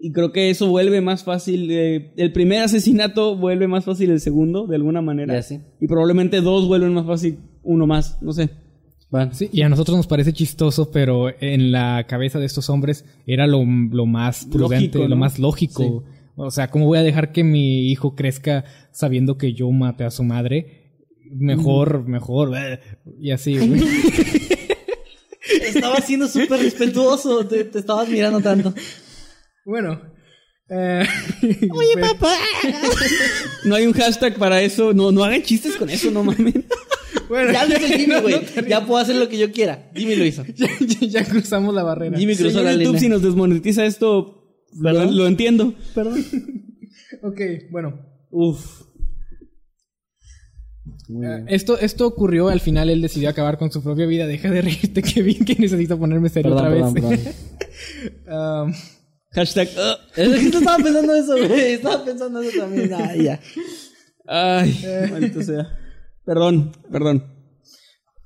y creo que eso vuelve más fácil. eh, el primer asesinato vuelve más fácil el segundo, de alguna manera. Y probablemente dos vuelven más fácil uno más, no sé. Bueno, Sí, y a nosotros nos parece chistoso, pero en la cabeza de estos hombres era lo, lo más prudente, Lógico, lo más lógico. O sea, ¿cómo voy a dejar que mi hijo crezca sabiendo que yo maté a su madre? Mejor, mejor. eh, Y así, güey. Estaba siendo súper respetuoso, te, te estabas mirando tanto. bueno. eh, Oye, papá. No hay un hashtag para eso. No, no hagan chistes con eso, no mames. Bueno, Ya lo hizo Jimmy, no, güey. no ya puedo hacer lo que yo quiera. Jimmy lo hizo. ya, ya- ya cruzamos la barrera. Jimmy cruzó Señor la YouTube, línea. si nos desmonetiza esto, lo, ¿Perdón? lo entiendo. Perdón. Ok, bueno. Uf. Eh, bien. Esto, esto ocurrió, al final él decidió acabar con su propia vida. Deja de reírte, Kevin, que necesito ponerme serio Perdón, otra perdón, vez. perdón. Um, Hashtag. ah. Es que tú estaba pensando eso, güey. Estaba pensando eso también. Ah, ya. Ay, maldito sea. Perdón, perdón.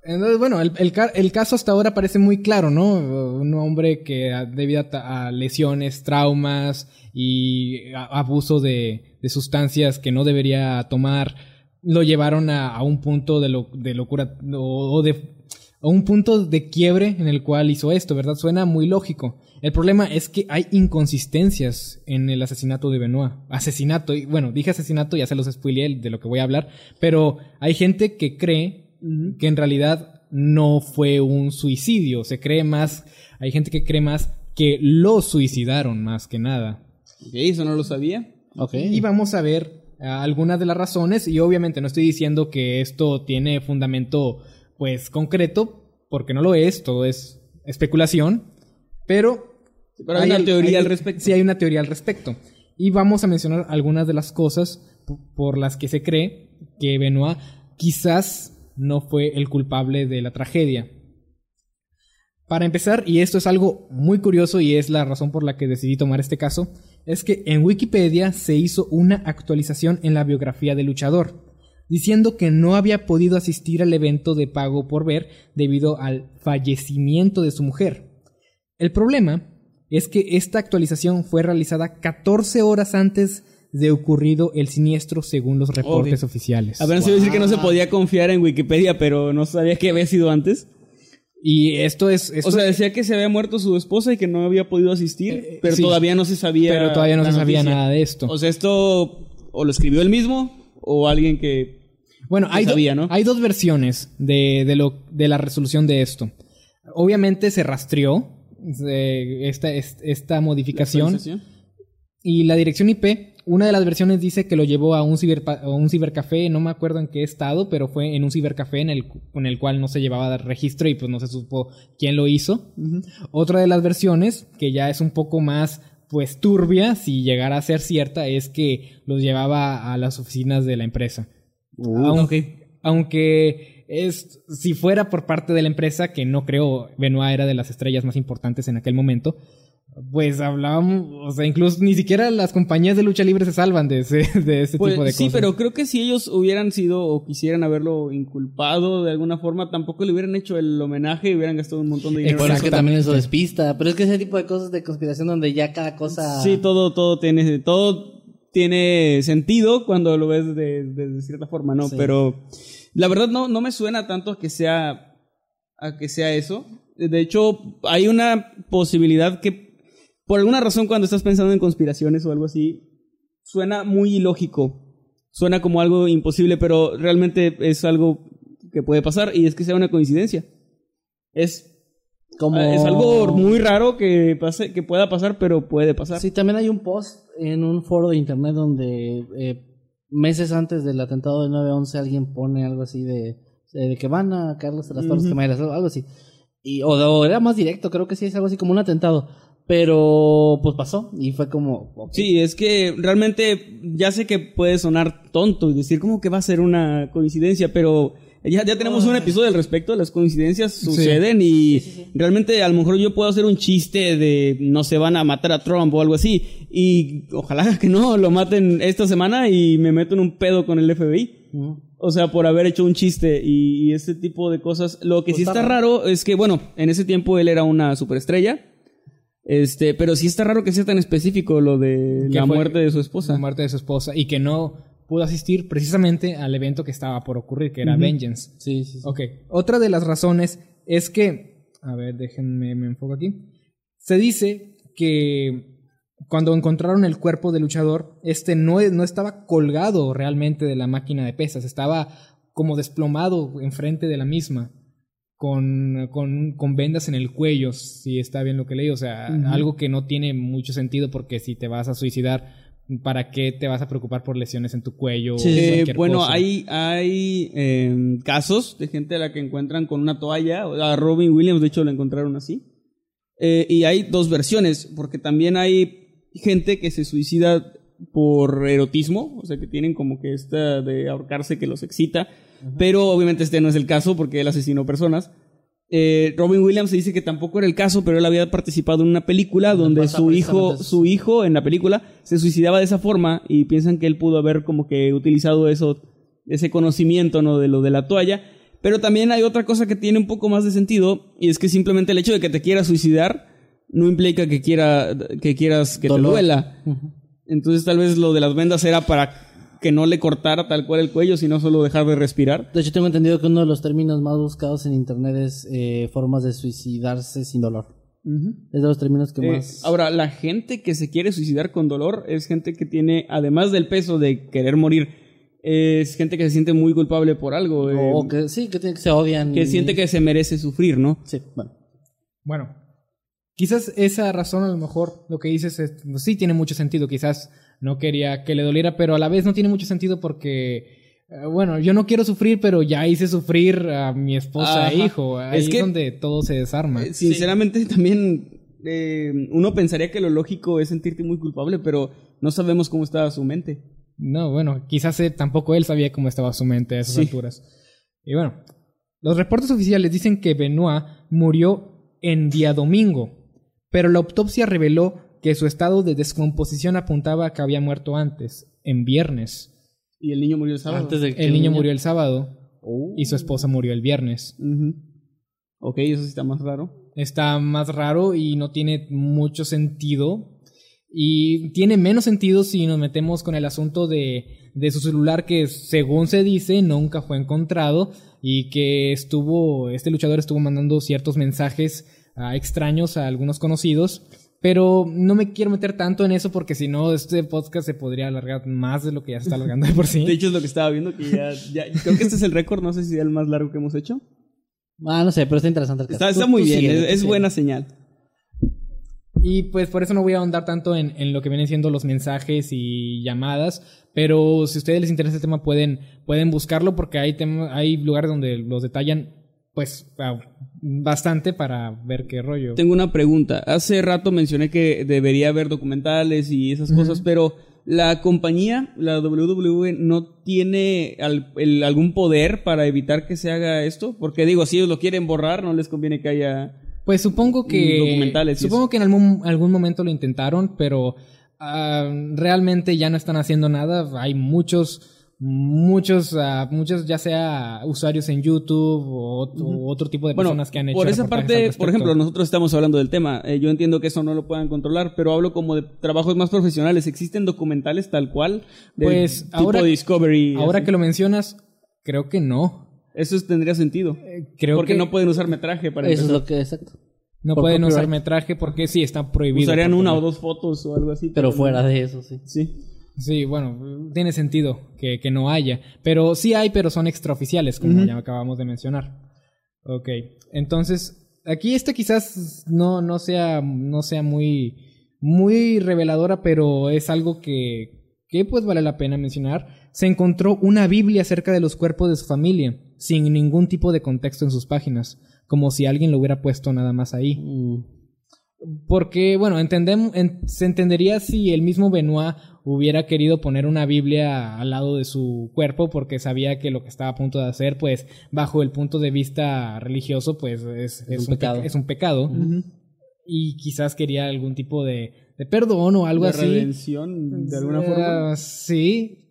Entonces, bueno, el, el el caso hasta ahora parece muy claro, ¿no? Un hombre que debido a, a lesiones, traumas y abuso de, de sustancias que no debería tomar, lo llevaron a, a un punto de, lo- de locura o, o de a un punto de quiebre en el cual hizo esto, ¿verdad? Suena muy lógico. El problema es que hay inconsistencias en el asesinato de Benoit. Asesinato, y bueno, dije asesinato, ya se los spoileé de lo que voy a hablar, pero hay gente que cree que en realidad no fue un suicidio. Se cree más, hay gente que cree más que lo suicidaron más que nada. Ok, eso no lo sabía. Ok. Y vamos a ver ah, algunas de las razones y obviamente no estoy diciendo que esto tiene fundamento pues concreto, porque no lo es, todo es especulación, pero... Pero hay una teoría al respecto. Sí, hay una teoría al respecto. Y vamos a mencionar algunas de las cosas por las que se cree que Benoit quizás no fue el culpable de la tragedia. Para empezar, y esto es algo muy curioso y es la razón por la que decidí tomar este caso, es que en Wikipedia se hizo una actualización en la biografía del luchador, diciendo que no había podido asistir al evento de pago por ver debido al fallecimiento de su mujer. El problema es que esta actualización fue realizada 14 horas antes de ocurrido el siniestro según los reportes oficiales. A ver, se iba a decir que no se podía confiar en Wikipedia, pero no sabía que había sido antes. Y esto es... esto- O sea, decía que se había muerto su esposa y que no había podido asistir, Eh, pero sí. todavía no se sabía. pero todavía no se sabía nada de esto. O sea, esto o lo escribió él mismo o alguien que. Bueno, hay, do- sabía, ¿no? hay dos versiones de, de, lo, de la resolución de esto. Obviamente se rastreó eh, esta, es- esta modificación y la dirección IP, una de las versiones dice que lo llevó a un, a un cibercafé, no me acuerdo en qué estado, pero fue en un cibercafé en el, con el cual no se llevaba registro y pues no se supo quién lo hizo. Otra de las versiones, que ya es un poco más pues turbia, si llegara a ser cierta, es que los llevaba a las oficinas de la empresa. aunque, aunque es, si fuera por parte de la empresa, que no creo, Benoit era de las estrellas más importantes en aquel momento, pues hablábamos, o sea, incluso ni siquiera las compañías de lucha libre se salvan de ese, de ese Pues, tipo de sí, cosas. pero creo que si ellos hubieran sido o quisieran haberlo inculpado de alguna forma, tampoco le hubieran hecho el homenaje y hubieran gastado un montón de dinero. Bueno, es Exacto. que también eso despista. Pero es que ese tipo de cosas de conspiración donde ya cada cosa. Sí, todo, todo tiene, todo tiene sentido cuando lo ves de, de- de cierta forma, ¿no? Sí. Pero la verdad no, no me suena tanto a que sea, a que sea eso. De hecho, hay una posibilidad que, por alguna razón, cuando estás pensando en conspiraciones o algo así, suena muy ilógico. Suena como algo imposible, pero realmente es algo que puede pasar y es que sea una coincidencia. Es como. es algo muy raro que pase, que pueda pasar, pero puede pasar. Sí, también hay un post en un foro de internet donde eh, meses antes del atentado del 9-11 alguien pone algo así de, de que van a caerles a las Torres Ujú. Gemelas, algo algo así. Y, o, o era más directo, creo que sí es algo así como un atentado. Pero pues pasó y fue como. ok. Sí, es que realmente ya sé que puede sonar tonto y decir como que va a ser una coincidencia, pero ya, ya tenemos un episodio al respecto, las coincidencias suceden y realmente a lo mejor yo puedo hacer un chiste de no se van a matar a Trump o algo así y ojalá que no lo maten esta semana y me meto en un pedo con el FBI. O sea, por haber hecho un chiste y, y ese tipo de cosas. Lo que Pues sí está está raro es que, bueno, en ese tiempo él era una superestrella. Este, pero sí está raro que sea tan específico lo de la muerte de su esposa. La muerte de su esposa y que no pudo asistir precisamente al evento que estaba por ocurrir, que era Vengeance. Sí, sí, sí. Ok, otra de las razones es que, a ver, déjenme, me enfoco aquí. Se dice que cuando encontraron el cuerpo del luchador, este no, no estaba colgado realmente de la máquina de pesas, estaba como desplomado enfrente de la misma, con, con, con vendas en el cuello, si está bien lo que leí, o sea, algo que no tiene mucho sentido porque si te vas a suicidar, ¿para qué te vas a preocupar por lesiones en tu cuello? o cualquier bueno, cosa? hay, hay em, casos de gente a la que encuentran con una toalla. A Robin Williams, de hecho, lo encontraron así. Eh, y hay dos versiones, porque también hay gente que se suicida por erotismo, o sea, que tienen como que esta de ahorcarse que los excita. Pero obviamente este no es el caso porque él asesinó personas. Eh, Robin Williams se dice que tampoco era el caso, pero él había participado en una película donde su hijo, su hijo en la película se suicidaba de esa forma y piensan que él pudo haber como que utilizado eso, ese conocimiento, ¿no? De lo de la toalla. Pero también hay otra cosa que tiene un poco más de sentido y es que simplemente el hecho de que te quieras suicidar no implica que quiera que quieras que Dolor. te duela. Entonces tal vez lo de las vendas era para que no le cortara tal cual el cuello, sino solo dejar de respirar. De hecho, tengo entendido que uno de los términos más buscados en internet es eh, formas de suicidarse sin dolor. Es de los términos que Eh, más. ahora, la gente que se quiere suicidar con dolor es gente que tiene, además del peso de querer morir, es gente que se siente muy culpable por algo. eh, o que sí, que, se odian. que y- siente que se merece sufrir, ¿no? Sí, bueno. Bueno, Quizás esa razón, a lo mejor, lo que dices es, pues sí tiene mucho sentido. Quizás no quería que le doliera, pero a la vez no tiene mucho sentido porque, eh, bueno, yo no quiero sufrir, pero ya hice sufrir a mi esposa e hijo. Ahí Es es, que- donde todo se desarma. Eh, Sinceramente, también eh, uno pensaría que lo lógico es sentirte muy culpable, pero no sabemos cómo estaba su mente. No, bueno, quizás eh, tampoco él sabía cómo estaba su mente a esas Sí. alturas. Y bueno, los reportes oficiales dicen que Benoit murió en día domingo, pero la autopsia reveló que su estado de descomposición apuntaba a que había muerto antes, en viernes. Y el niño murió el sábado. Antes de que El niño murió el sábado y su Oh. esposa murió el viernes. Ujú. Ok, eso sí está más raro. Está más raro y no tiene mucho sentido. Y tiene menos sentido si nos metemos con el asunto de, de su celular que según se dice nunca fue encontrado y que estuvo, este luchador estuvo mandando ciertos mensajes ah, extraños a algunos conocidos. Pero no me quiero meter tanto en eso porque si no este podcast se podría alargar más de lo que ya se está alargando de por sí. De hecho, es lo que estaba viendo, que ya, ya- Creo que este es el récord, no sé si es el más largo que hemos hecho. Ah, no sé, pero está interesante el caso. Está, Tú- está muy tú bien, es, buena señal. Y pues por eso no voy a ahondar tanto en, en lo que vienen siendo los mensajes y llamadas, pero si a ustedes les interesa el tema pueden, pueden buscarlo porque hay, tem- hay lugares donde los detallan pues ah, bastante para ver qué rollo. Tengo una pregunta. Hace rato mencioné que debería haber documentales y esas cosas, pero la compañía, la WWE, no tiene al- el- algún poder para evitar que se haga esto. Porque digo, si ellos lo quieren borrar, no les conviene que haya. Pues supongo que. Documentales Supongo que en algún, algún momento lo intentaron, pero ah, realmente ya no están haciendo nada. Hay muchos. Muchos, ah, muchos ya sea usuarios en YouTube o, o otro tipo de Bueno, personas que han hecho por esa parte, por ejemplo, nosotros estamos hablando del tema. Eh, yo entiendo que eso no lo puedan controlar, pero hablo como de trabajos más profesionales. ¿Existen documentales tal cual? Del Pues, tipo ahora- Discovery. Ahora así? que lo mencionas, creo que no. Eso tendría sentido. Creo porque que no pueden usar metraje para Eso es empezar. lo que, exacto. no por pueden usar metraje porque sí, está prohibido. Usarían una o dos fotos o algo así. Pero fuera de eso, sí. Sí. Sí, bueno, tiene sentido que, que no haya. Pero sí hay, pero son extraoficiales, como ya acabamos de mencionar. Ok, entonces, aquí esta quizás no, no, sea, no sea muy, muy reveladora, pero es algo que, que pues vale la pena mencionar. Se encontró una Biblia acerca de los cuerpos de su familia, sin ningún tipo de contexto en sus páginas, como si alguien lo hubiera puesto nada más ahí. Mm. Porque, bueno, entendem- en- se entendería si el mismo Benoit hubiera querido poner una Biblia al lado de su cuerpo porque sabía que lo que estaba a punto de hacer, pues, bajo el punto de vista religioso, pues, es, es un un, pecado. peca- es un pecado. Y quizás quería algún tipo de, de perdón o algo de así. redención, de alguna forma. Sí,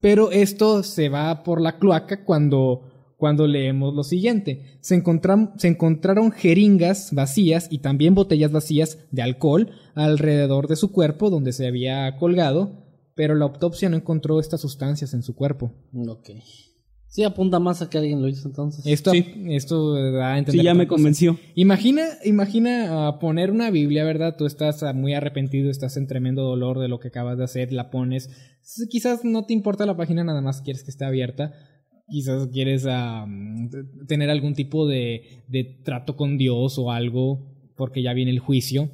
pero esto se va por la cloaca cuando, cuando leemos lo siguiente. Se, encontraron jeringas vacías y también botellas vacías de alcohol alrededor de su cuerpo donde se había colgado, pero la autopsia no encontró estas sustancias en su cuerpo. Ok. Sí, apunta más a que alguien lo hizo entonces. Esto, Sí. esto da a entender Sí, ya me cosa. convenció. Imagina, imagina ah, poner una Biblia, ¿verdad? Tú estás ah, muy arrepentido, estás en tremendo dolor de lo que acabas de hacer, la pones. Quizás no te importa la página, nada más quieres que esté abierta. Quizás quieres ah, mm, tener algún tipo de, de trato con Dios o algo, porque ya viene el juicio.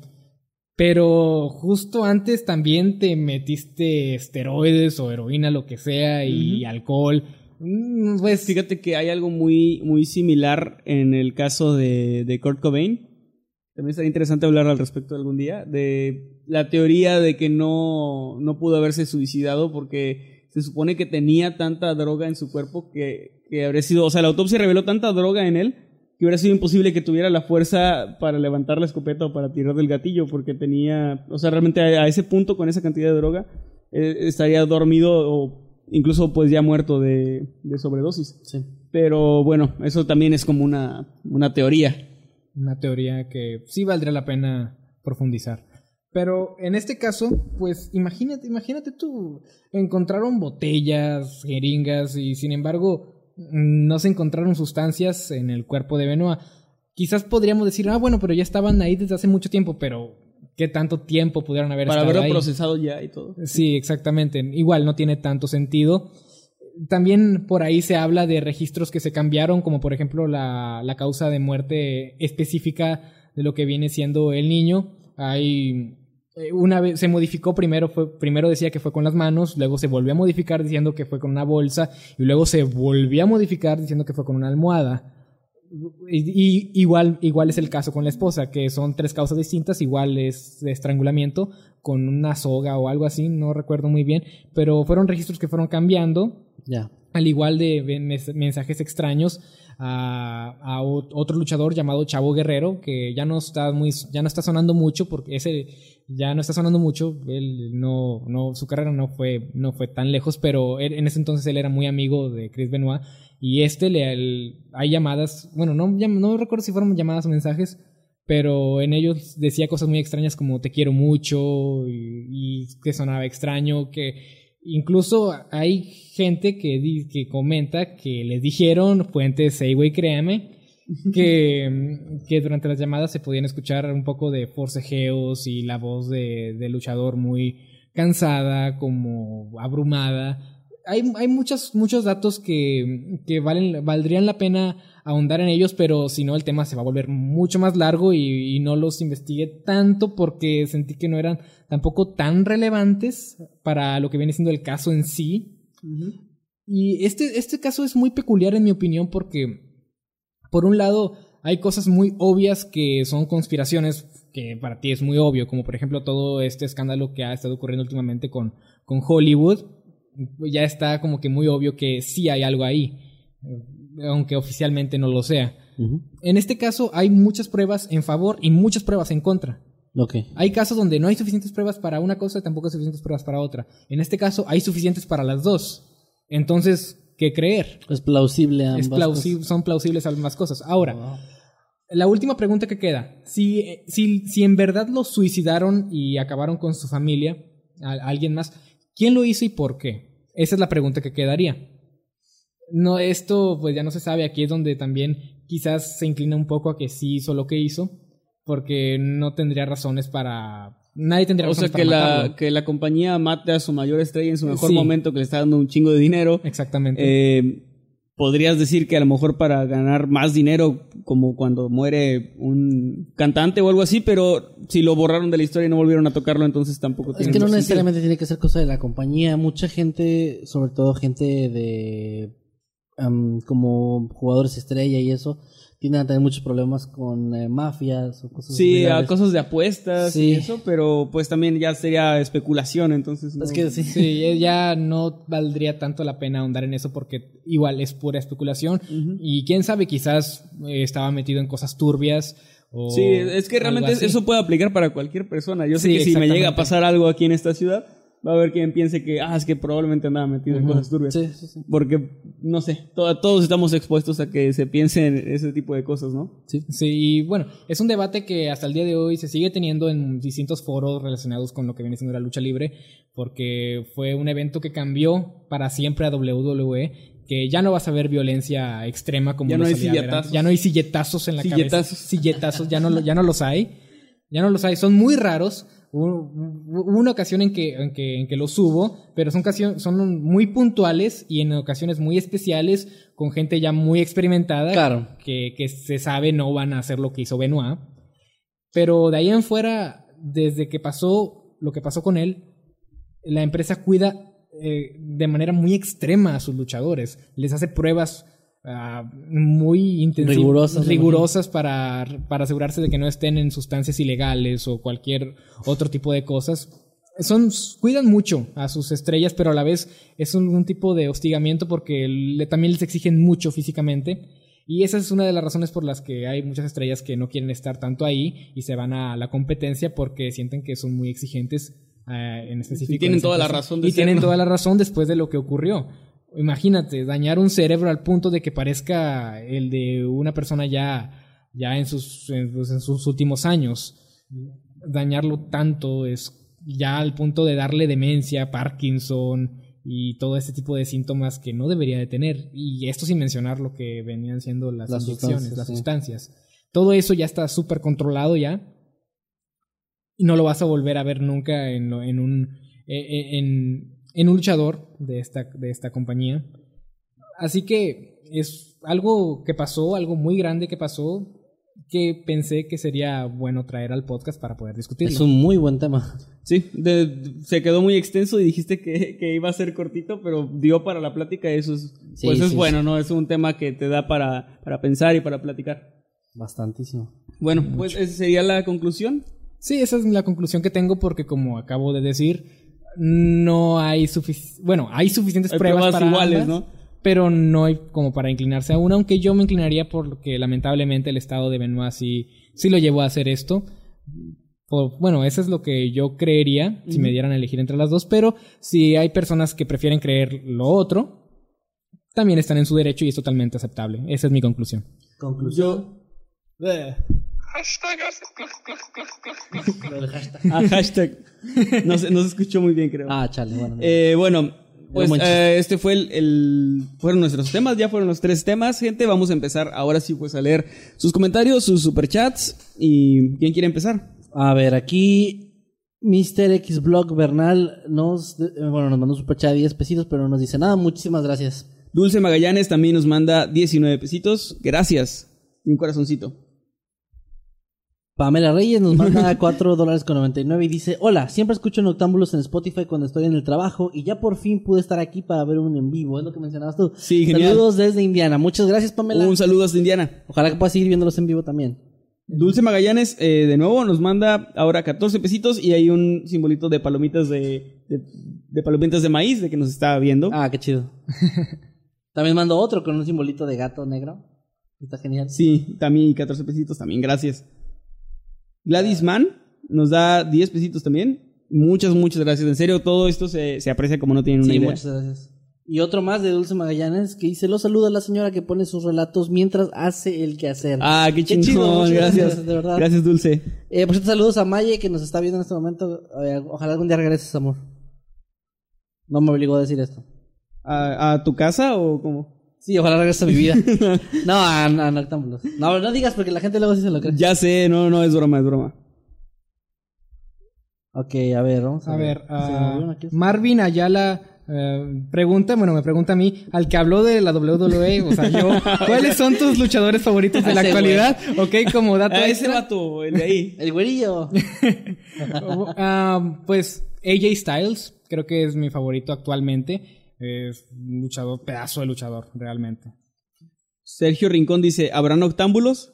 Pero justo antes también te metiste esteroides o heroína, lo que sea, y alcohol. Mm, Pues Fíjate que hay algo muy, muy similar en el caso de, de Kurt Cobain. También sería interesante hablar al respecto algún día. De la teoría de que no, no pudo haberse suicidado porque se supone que tenía tanta droga en su cuerpo que, que habría sido. O sea, la autopsia reveló tanta droga en él que hubiera sido imposible que tuviera la fuerza para levantar la escopeta o para tirar del gatillo porque tenía. O sea, realmente a, a ese punto, con esa cantidad de droga, eh, estaría dormido o incluso pues ya muerto de, de sobredosis. Sí. Pero bueno, eso también es como una, una teoría. Una teoría que sí valdría la pena profundizar. Pero en este caso, pues imagínate, imagínate tú, encontraron botellas, jeringas y sin embargo no se encontraron sustancias en el cuerpo de Benoit. Quizás podríamos decir, ah, bueno, pero ya estaban ahí desde hace mucho tiempo, pero ¿qué tanto tiempo pudieron haber Para estado haberlo ahí? procesado ya y todo. Sí, exactamente. Igual no tiene tanto sentido. También por ahí se habla de registros que se cambiaron, como por ejemplo la, la causa de muerte específica de lo que viene siendo el niño. Hay una vez se modificó primero fue primero decía que fue con las manos, luego se volvió a modificar diciendo que fue con una bolsa y luego se volvió a modificar diciendo que fue con una almohada. Y, igual, igual es el caso con la esposa, que son tres causas distintas, igual es de estrangulamiento con una soga o algo así, no recuerdo muy bien, pero fueron registros que fueron cambiando. Ya. Al igual de mensajes extraños a, otro luchador llamado Chavo Guerrero, que ya no está muy, ya no está sonando mucho porque ese ya no está sonando mucho. Él no, no, su carrera no fue, no fue tan lejos, pero en ese entonces él era muy amigo de Chris Benoit y este le, hay llamadas, bueno, no, no recuerdo si fueron llamadas o mensajes, pero en ellos decía cosas muy extrañas como te quiero mucho y, que sonaba extraño, que incluso hay gente que, que comenta que les dijeron, fuentes Seyway, créame, que, que durante las llamadas se podían escuchar un poco de forcejeos y la voz de, de luchador muy cansada, como abrumada hay, hay muchos, muchos datos que, que valen, valdrían la pena ahondar en ellos, pero si no el tema se va a volver mucho más largo y, no los investigué tanto porque sentí que no eran tampoco tan relevantes para lo que viene siendo el caso en sí. Y este, este caso es muy peculiar en mi opinión porque, por un lado, hay cosas muy obvias que son conspiraciones que para ti es muy obvio, como por ejemplo todo este escándalo que ha estado ocurriendo últimamente con, con Hollywood ya está como que muy obvio que sí hay algo ahí, aunque oficialmente no lo sea. En este caso hay muchas pruebas en favor y muchas pruebas en contra. Okay. Hay casos donde no hay suficientes pruebas para una cosa y tampoco hay suficientes pruebas para otra. En este caso hay suficientes para las dos. Entonces, ¿qué creer? Es plausible ambas es plausible, Son plausibles ambas cosas. Ahora, la última pregunta que queda. Si, si, si en verdad lo suicidaron y acabaron con su familia, alguien más, ¿Quién lo hizo y por qué? Esa es la pregunta que quedaría. No, esto pues ya no se sabe. Aquí es donde también quizás se inclina un poco a que sí hizo lo que hizo, porque no tendría razones para. Nadie tendría razones o sea, que la, que la compañía mate a su mayor estrella en su mejor momento, que le está dando un chingo de dinero. Exactamente. Eh, podrías decir que a lo mejor para ganar más dinero, como cuando muere un cantante o algo así, pero si lo borraron de la historia y no volvieron a tocarlo, entonces tampoco tiene Es que no necesariamente tiene que ser cosa de la compañía. Mucha gente, sobre todo gente de como jugadores estrella y eso, tienen a tener muchos problemas con eh, mafias o cosas Sí, a cosas de apuestas y eso, pero pues también ya sería especulación, entonces. Es que sí. ya no valdría tanto la pena ahondar en eso porque igual es pura especulación y quién sabe, quizás eh, estaba metido en cosas turbias. O sí, es que realmente eso puede aplicar para cualquier persona. Yo sé que si me llega a pasar algo aquí en esta ciudad, va a haber quien piense que, ah, es que probablemente andaba metido en cosas turbias. Sí, sí, sí. Porque, no sé, todos estamos expuestos a que se piense en ese tipo de cosas, ¿no? Sí. Sí, y bueno, es un debate que hasta el día de hoy se sigue teniendo en distintos foros relacionados con lo que viene siendo la lucha libre, porque fue un evento que cambió para siempre a WWE que ya no vas a ver violencia extrema como ya no hay silletazos. Ya no hay silletazos en la silletazos. cabeza. Silletazos. ya no, ya no los hay. Ya no los hay. Son muy raros. Hubo una ocasión en que, en que, en que los subo, pero son, son muy puntuales y en ocasiones muy especiales, con gente ya muy experimentada, claro. que, que se sabe no van a hacer lo que hizo Benoit. Pero de ahí en fuera, desde que pasó lo que pasó con él, la empresa cuida eh, de manera muy extrema a sus luchadores. Les hace pruebas Ah, muy intensivas, rigurosas, para, para asegurarse de que no estén en sustancias ilegales o cualquier otro tipo de cosas. Son, cuidan mucho a sus estrellas, pero a la vez es un, tipo de hostigamiento porque le, también les exigen mucho físicamente. Y esa es una de las razones por las que hay muchas estrellas que no quieren estar tanto ahí y se van a la competencia porque sienten que son muy exigentes eh, en específico. Y tienen toda la razón. y tienen toda la razón después de lo que ocurrió. Imagínate, dañar un cerebro al punto de que parezca el de una persona ya, ya en, sus, en, pues, sus últimos años. Dañarlo tanto es ya al punto de darle demencia, Parkinson y todo este tipo de síntomas que no debería de tener. Y esto sin mencionar lo que venían siendo las, inyecciones, las sustancias. Todo eso ya está súper controlado ya. Y no lo vas a volver a ver nunca en, en un... E, e, en, en un luchador de esta, de esta compañía. Así que es algo que pasó, algo muy grande que pasó. que pensé que sería bueno traer al podcast para poder discutirlo. Es un muy buen tema. Sí, de- se quedó muy extenso y dijiste que, que iba a ser cortito, pero dio para la plática. Eso es, Sí, pues es sí, bueno, ¿no? Es un tema que te da para, para pensar y para platicar. Bastantísimo. Bueno, pues esa sería la conclusión. Sí, esa es la conclusión que tengo porque como acabo de decir, no hay suficientes, bueno, hay suficientes Hay pruebas, pruebas para iguales, ambas, ¿no? Pero no hay como para inclinarse a una, aunque yo me inclinaría porque lamentablemente el estado de Benoit sí, sí lo llevó a hacer esto. Por- bueno, eso es lo que yo creería si me dieran a elegir entre las dos, pero si hay personas que prefieren creer lo otro, también están en su derecho y es totalmente aceptable. Esa es mi conclusión. Conclusión. Eh, Hashtag. ah, hashtag. No se, no se escuchó muy bien, creo. Ah, chale, bueno. Eh, bueno, pues eh, este fue el, el- fueron nuestros temas, ya fueron los tres temas, gente. Vamos a empezar ahora sí pues a leer sus comentarios, sus superchats y quién quiere empezar. A ver, aquí Mr. X Blog Bernal nos, eh, bueno, nos mandó un superchat de 10 pesitos, pero no nos dice nada. Muchísimas gracias. Dulce Magallanes también nos manda 19 pesitos, gracias y un corazoncito. Pamela Reyes nos manda 4 dólares con 99 y dice, hola, siempre escucho Noctámbulos en Spotify cuando estoy en el trabajo y ya por fin pude estar aquí para ver un en vivo, es lo que mencionabas tú. Sí, genial. Saludos desde Indiana. Muchas gracias, Pamela. Un saludo hasta Indiana. Ojalá que puedas seguir viéndolos en vivo también. Dulce Magallanes eh, de nuevo nos manda ahora 14 pesitos y hay un simbolito de palomitas de, de, de palomitas de maíz de que nos está viendo. Ah, qué chido. también mando otro con un simbolito de gato negro. Está genial. Sí, también 14 pesitos, también gracias. Gladys Mann nos da 10 pesitos también. Muchas, muchas gracias. En serio, todo esto se, se aprecia como no tienen una Sí, idea. muchas gracias. Y otro más de Dulce Magallanes que dice, lo saluda a la señora que pone sus relatos mientras hace el quehacer. Ah, qué Qué chingón, chido, gracias. gracias, de verdad. Gracias, Dulce. Eh, por cierto, saludos a Maye que nos está viendo en este momento. Eh, ojalá algún día regreses, amor. No me obligó a decir esto. ¿A, a tu casa o cómo? Sí, ojalá regreses a mi vida. no, a, a Noctámbulos. No, no digas porque la gente luego sí se lo cree. Ya sé, no, no, es broma, es broma. Ok, a ver, vamos a, A ver, ¿Se ah? Marvin Ayala eh, pregunta, bueno, me pregunta a mí, al que habló de la WWE, o sea, yo, ¿cuáles son tus luchadores favoritos de la Ese actualidad? Ok, como dato Ah, ese vato, el de ahí. El güerillo. Ah, pues AJ Styles, creo que es mi favorito actualmente. Es un luchador, pedazo de luchador, realmente. Sergio Rincón dice, ¿habrá noctámbulos?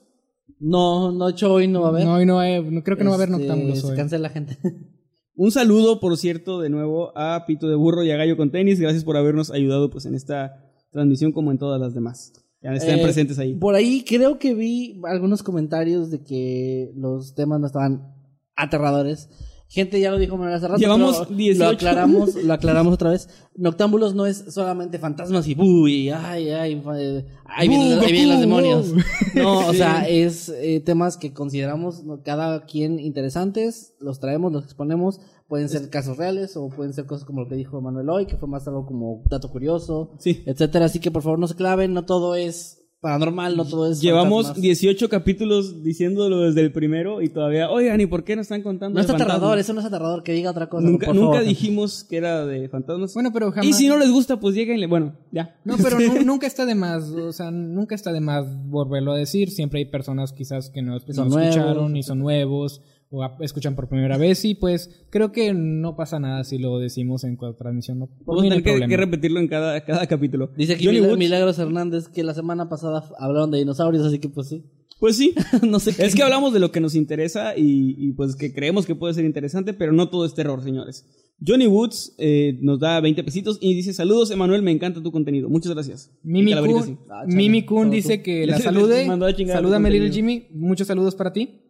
No, no, hecho hoy no va a haber. No, hoy no hay- no- creo que no va a haber Este, noctámbulos Se hoy. cancela la gente. Un saludo, por cierto, de nuevo a Pito de Burro y a Gallo con Tenis. Gracias por habernos ayudado pues en esta transmisión como en todas las demás. Ya están Eh, presentes ahí. Por ahí creo que vi algunos comentarios de que los temas no estaban aterradores. Gente ya lo dijo Manuel hace rato. Llevamos pero 18. Lo aclaramos, lo aclaramos otra vez. Noctámbulos no es solamente fantasmas y uy, ay, ay, eh, ahí, vienen, Bu, ahí vienen los demonios. No, o sea, es eh, temas que consideramos cada quien interesantes, los traemos, los exponemos. Pueden ser casos reales o pueden ser cosas como lo que dijo Manuel hoy, que fue más algo como dato curioso, Sí. etcétera. Así que por favor no se claven, no todo es paranormal, no todo es. Llevamos fantasmas. 18 capítulos diciéndolo desde el primero y todavía, oigan, ¿y por qué no están contando? No de es aterrador, fantasmas?" eso no es aterrador, que diga otra cosa. Nunca, por nunca favor. dijimos que era de fantasmas. Bueno, pero jamás. y si no les gusta, pues lleguenle. Bueno, ya. No, pero nu- nunca está de más, o sea, nunca está de más volverlo a decir. Siempre hay personas quizás que no, escucharon nuevos. y son nuevos o escuchan por primera vez y pues creo que no pasa nada si lo decimos en cualquier transmisión. No, Vamos a no hay tener que, que repetirlo en cada, cada capítulo. Dice aquí Johnny Mila- Woods, Milagros Hernández que la semana pasada hablaron de dinosaurios, así que pues sí. Pues sí. no sé qué. Es que hablamos de lo que nos interesa y, y, pues que creemos que puede ser interesante, pero no todo es terror, señores. Johnny Woods eh, nos da 20 pesitos y dice, saludos Emanuel, me encanta tu contenido. Muchas gracias. Mimi Kun, sí. Ah, Mimi Kun dice tú. que Le- la le- salude. Salúdame, Little. Jimmy. Muchos saludos para ti.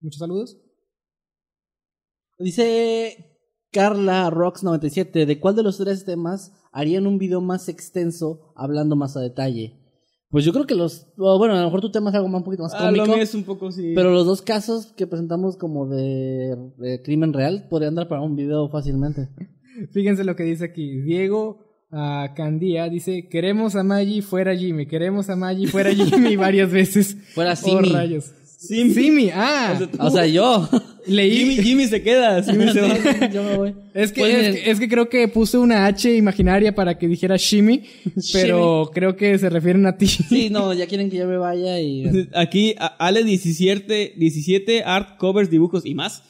Muchos saludos. Dice Carla Rocks 97, ¿de cuál de los tres temas harían un video más extenso hablando más a detalle? Pues yo creo que los, o bueno, a lo mejor tu tema es algo más un poquito más Ah, lo cómico. mío es un poco sí. Pero los dos casos que presentamos como de, de crimen real podrían dar para un video fácilmente. Fíjense lo que dice aquí. Diego ah, Candía dice: Queremos a Maggie fuera Jimmy. Queremos a Maggie fuera Jimmy varias veces. Fuera Oh, Simi. rayos. Simi. Simi, ah. O sea, tú- O sea, yo. Leí. Jimmy, Jimmy se queda. Simi se va. yo me voy. Es que, Pues, es, que, es que creo que puse una H imaginaria para que dijera Shimi, pero creo que se refieren a ti. Sí, no, ya quieren que yo me vaya y... Aquí, a- Ale 17, 17, art, covers, dibujos y más.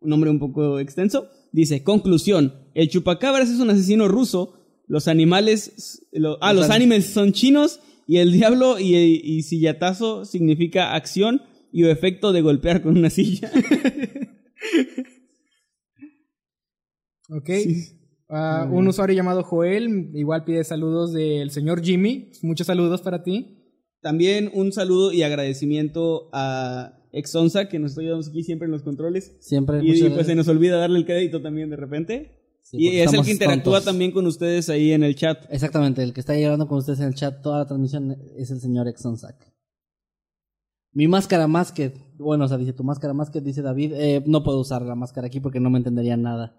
Un nombre un poco extenso. Dice, conclusión. El chupacabras es un asesino ruso. Los animales... lo- ah, los Los animes son chinos. Y el diablo y, y sillatazo significa acción y o efecto de golpear con una silla. Ok. Ah, un usuario llamado Joel igual pide saludos del señor Jimmy. Muchos saludos para ti. También un saludo y agradecimiento a Exonsa, que nos está ayudando aquí siempre en los controles. Siempre. Y, muchas pues se nos olvida darle el crédito también de repente. Sí, y es el que interactúa tontos. también con ustedes ahí en el chat. Exactamente, el que está llevando con ustedes en el chat toda la transmisión es el señor Exonsac. Mi máscara Masked, bueno, o sea, dice tu máscara Masked, dice David, eh, no puedo usar la máscara aquí porque no me entenderían nada.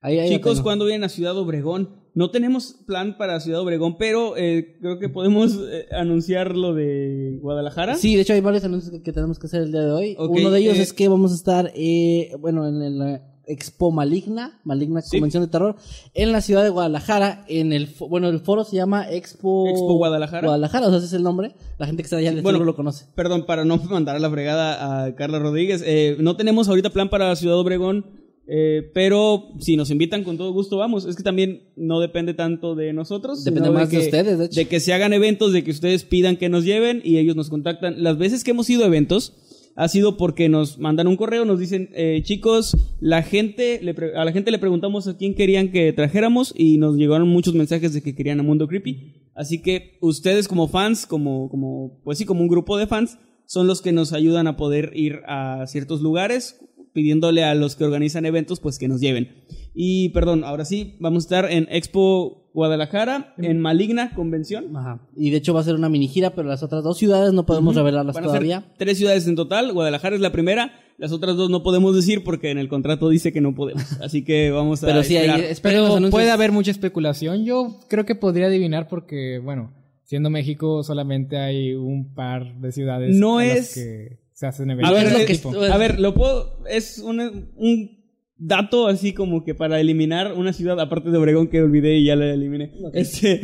Ahí, ahí la Chicos. ¿cuándo vienen a Ciudad Obregón? No tenemos plan para Ciudad Obregón, pero eh, creo que podemos eh, anunciar lo de Guadalajara. Sí, de hecho hay varios anuncios que, tenemos que hacer el día de hoy. Uno de ellos eh, es que vamos a estar, eh, bueno, en la Expo Maligna, Maligna Sí. Convención de Terror, en la ciudad de Guadalajara, en el, bueno, el foro se llama Expo... Expo Guadalajara. Guadalajara, o sea, ese es el nombre. La gente que está allá Sí, de bueno, lo conoce. Perdón, para no mandar a la fregada a Carla Rodríguez. eh, no tenemos ahorita plan para Ciudad Obregón, eh, pero si nos invitan con todo gusto vamos. Es que también no depende tanto de nosotros. Depende más de que- ustedes, de hecho. De que se hagan eventos, de que ustedes pidan que nos lleven y ellos nos contactan. Las veces que hemos ido a eventos ha sido porque nos mandan un correo, nos dicen, eh, chicos, la gente, le a la gente le preguntamos a quién querían que trajéramos y nos llegaron muchos mensajes de que querían a Mundo Creepy. Así que ustedes como fans, como, como, pues sí, como un grupo de fans, son los que nos ayudan a poder ir a ciertos lugares pidiéndole a los que organizan eventos pues que nos lleven. Y perdón, ahora sí, vamos a estar en Expo Guadalajara, en Maligna Convención. Ajá. Y de hecho va a ser una mini gira, pero las otras dos ciudades no podemos revelarlas Van a ser todavía. tres ciudades en total. Guadalajara es la primera. Las otras dos no podemos decir porque en el contrato dice que no podemos. Así que vamos a Pero sí, los Pero puede haber mucha especulación. Yo creo que podría adivinar porque, bueno, siendo México solamente hay un par de ciudades No en las es- que se hacen A eventos ver, lo que tipo. estu- a ver, lo puedo. Es un, un dato así como que para eliminar una ciudad, aparte de Obregón que olvidé y ya la eliminé. Este.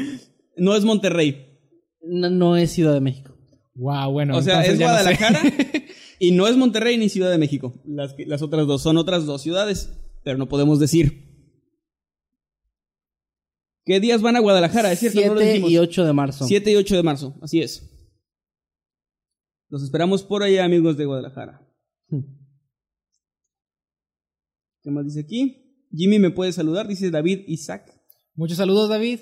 No es Monterrey. No, no es Ciudad de México. Wow, bueno, o sea, es ya no sé. Guadalajara. y no es Monterrey ni Ciudad de México. Las, las otras dos son otras dos ciudades. Pero no podemos decir. ¿Qué días van a Guadalajara? Es cierto, no lo 7 dijimos. y 8 de marzo. 7 y 8 de marzo, así es. Los esperamos por allá, amigos de Guadalajara. ¿Qué más dice aquí? Jimmy me puede saludar, dice David Isaac. Muchos saludos, David.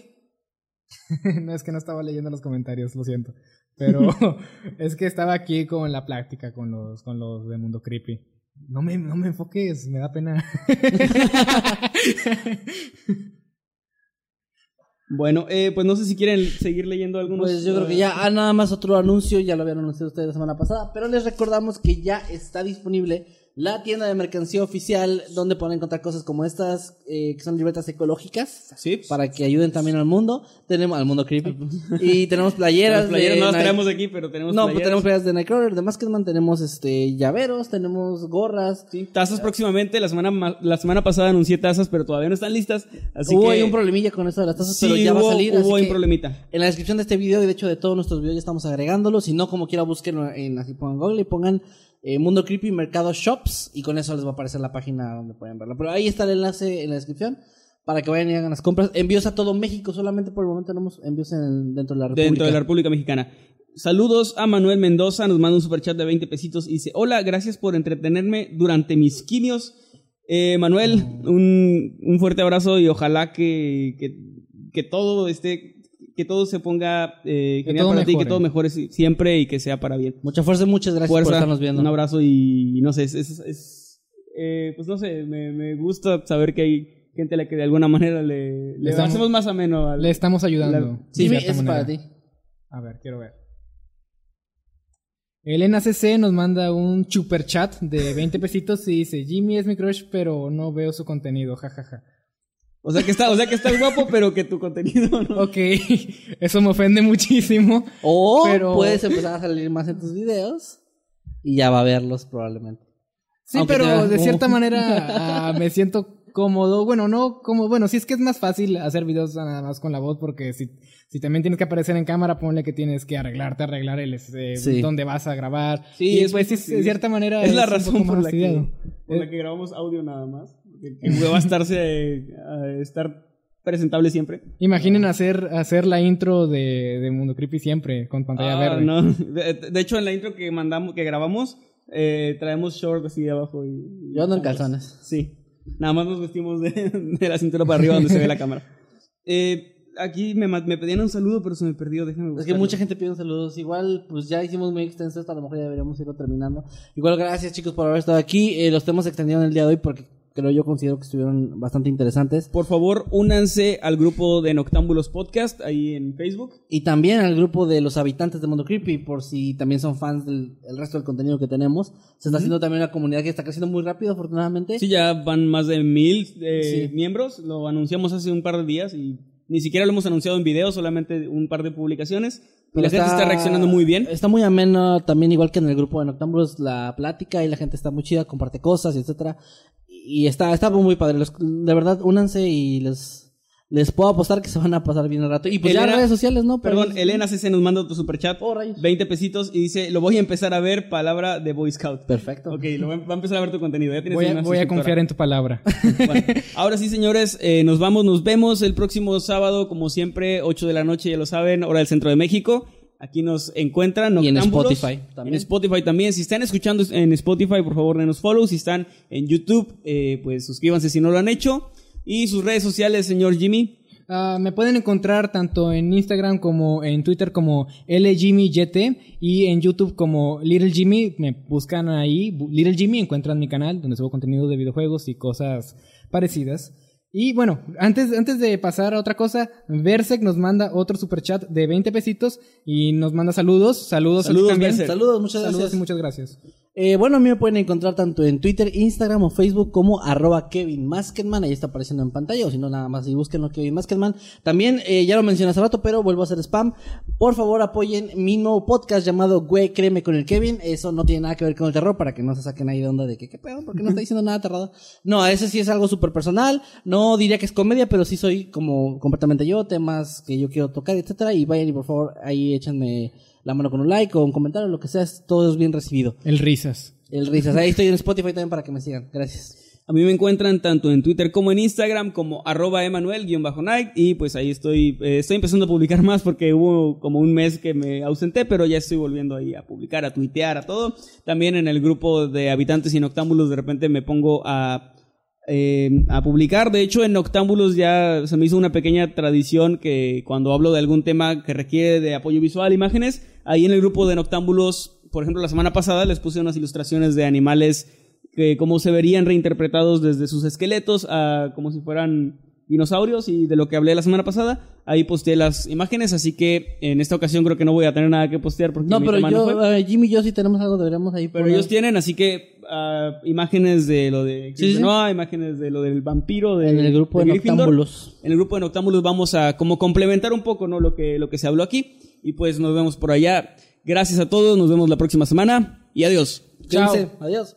no es que no estaba leyendo los comentarios, lo siento. Pero es que estaba aquí con la práctica con los, con los de Mundo Creepy. No me, no me enfoques, me da pena. Bueno, eh, pues no sé si quieren seguir leyendo algunos. Pues yo creo que eh, ya, ah, nada más otro anuncio, ya lo habían anunciado ustedes la semana pasada, pero les recordamos que ya está disponible la tienda de mercancía oficial donde pueden encontrar cosas como estas, eh, que son libretas ecológicas, Sí. para que ayuden también al mundo, tenemos al mundo creepy, y tenemos playeras, playeras de no las traemos aquí, pero tenemos no, pues playeras. tenemos playeras de Nightcrawler, de Masketman, tenemos este llaveros, tenemos gorras, Sí, tazas próximamente. La semana, ma- la semana pasada anuncié tazas, pero todavía no están listas. Así hubo que ahí un problemilla con eso de las tazas, Sí, pero ya va a salir, hubo así un problemita. En la descripción de este video y de hecho de todos nuestros videos ya estamos agregándolo. Si no, como quiera, busquen en así pongan Google y pongan eh, Mundo Creepy Mercado Shops y con eso les va a aparecer la página donde pueden verla. Pero ahí está el enlace en la descripción para que vayan y hagan las compras. Envíos a todo México, solamente por el momento tenemos envíos en- dentro de la República. dentro de la República Mexicana. Saludos a Manuel Mendoza, nos manda un superchat de 20 pesitos y dice, hola, gracias por entretenerme durante mis quimios. Eh, Manuel, un, un fuerte abrazo y ojalá que, que, que todo esté, que todo se ponga eh, Que genial todo para ti, que mejore. todo mejore si- siempre y que sea para bien. Mucha fuerza y muchas gracias por estarnos viendo. un abrazo y no sé, es, es- es, eh, pues no sé, me, me gusta saber que hay gente a la que de alguna manera le, le estamos- hacemos más ameno. al- Le estamos ayudando. La- Sí, cierta es para ti. A ver, quiero ver. Elena CC nos manda un super chat de 20 pesitos y dice, Jimmy es mi crush, pero no veo su contenido, jajaja. O sea que está, o sea que estás guapo, pero que tu contenido no. Ok, eso me ofende muchísimo. O Pero- puedes empezar a salir más en tus videos. y ya va a verlos probablemente. Sí, Aunque pero de como- cierta manera ah, me siento cómodo. Bueno, no como, bueno, sí es que es más fácil hacer videos nada más con la voz porque si, si también tienes que aparecer en cámara, ponle que tienes que arreglarte, arreglar el este, Sí. dónde vas a grabar. Sí, y es pues sí, de cierta manera Es la razón la, que, por la que grabamos audio nada más. Que, que va a estarse a estar presentable siempre. Imaginen hacer, hacer la intro de, de Mundo Creepy siempre con pantalla Ah, verde. no. De, de hecho, en la intro que mandamos, que grabamos, eh, traemos short así de abajo y, Yo ando en calzones. Sí. Nada más nos vestimos de, de la cintura para arriba donde se ve la cámara. Eh, aquí me, me pedían un saludo, pero se me perdió. Déjame Es que buscarlo. mucha gente pide un saludos. Igual, pues ya hicimos muy extenso esto. A lo mejor ya deberíamos irlo terminando. Igual, gracias chicos por haber estado aquí. Eh, los temas se extendieron el día de hoy porque creo yo considero que estuvieron bastante interesantes. Por favor, únanse al grupo de Noctámbulos Podcast ahí en Facebook. Y también al grupo de los habitantes de Mundo Creepy, por si también son fans del el resto del contenido que tenemos. Se está haciendo también una comunidad que está creciendo muy rápido, afortunadamente. Sí, ya van más de mil eh, Sí. miembros. Lo anunciamos hace un par de días y ni siquiera lo hemos anunciado en video, solamente un par de publicaciones. Y Pero la gente está reaccionando muy bien. Está muy ameno también, igual que en el grupo de Noctámbulos, la plática y la gente está muy chida, comparte cosas y etcétera. Y está, está muy padre. Los- de verdad, únanse y les, les puedo apostar que se van a pasar bien el rato. Y pues ya Elena- redes sociales, ¿no? Pero- Perdón, Elena CC nos manda otro superchat. Oh, rayos. 20 pesitos y dice, lo voy a empezar a ver, palabra de Boy Scout. Perfecto. Ok, lo va va a empezar a ver tu contenido. Ya tienes Voy a, una voy a suscriptora. confiar en tu palabra. Bueno, ahora sí, señores, eh, nos vamos, nos vemos el próximo sábado, como siempre, 8 de la noche, ya lo saben, hora del centro de México. Aquí nos encuentran. Y en. Spotify también. En Spotify también. Si están escuchando en Spotify, por favor, denos follow. Si están en YouTube, eh, pues suscríbanse si no lo han hecho. Y sus redes sociales, señor Jimmy. Ah, me pueden encontrar tanto en Instagram como en Twitter como LJimmyYT y en YouTube como Little Jimmy. Me buscan ahí, Little Jimmy, encuentran mi canal donde subo contenido de videojuegos y cosas parecidas. Y bueno, antes, antes de pasar a otra cosa, Versec nos manda otro superchat de 20 pesitos y nos manda saludos. Saludos, a ti Saludos, también. Berserk. Saludos, muchas Saludos gracias. y muchas gracias. Eh, bueno, a mí me pueden encontrar tanto en Twitter, Instagram o Facebook como arroba Kevin Maskedman. Ahí está apareciendo en pantalla, o si no, nada más y búsquenlo Kevin Maskedman. También, eh, ya lo mencioné hace rato, pero vuelvo a hacer spam. Por favor, apoyen mi nuevo podcast llamado Güey, créeme con el Kevin. Eso no tiene nada que ver con el terror, para que no se saquen ahí de onda de que, ¿qué pedo? Porque no está diciendo nada aterrado. No, ese sí es algo súper personal. No diría que es comedia, pero sí soy como completamente yo, temas que yo quiero tocar, etcétera. Y vayan y por favor, ahí échenme la mano con un like o un comentario, lo que sea, todo es bien recibido. El risas. El risas. Ahí estoy en Spotify también para que me sigan. Gracias. A mí me encuentran tanto en Twitter como en Instagram como arroba emanuel-night y pues ahí estoy, eh, estoy empezando a publicar más porque hubo como un mes que me ausenté, pero ya estoy volviendo ahí a publicar, a tuitear, a todo. También en el grupo de habitantes y noctámbulos de repente me pongo a, eh, a publicar. De hecho, en noctámbulos ya se me hizo una pequeña tradición que cuando hablo de algún tema que requiere de apoyo visual, imágenes, ahí en el grupo de noctámbulos, por ejemplo, la semana pasada les puse unas ilustraciones de animales que como se verían reinterpretados desde sus esqueletos a como si fueran dinosaurios y de lo que hablé la semana pasada, ahí posteé las imágenes, así que en esta ocasión creo que no voy a tener nada que postear porque No, mi pero tema no fue. yo, Jimmy y yo sí tenemos algo, deberíamos ahí Pero poner- ellos tienen, así que ah, imágenes de lo de Sí, imágenes de lo del vampiro de, En el grupo de Gryffindor. Noctámbulos. En el grupo de Noctámbulos vamos a como complementar un poco, ¿no? Lo que lo que se habló aquí y pues nos vemos por allá. Gracias a todos, nos vemos la próxima semana y adiós. Chao. Adiós.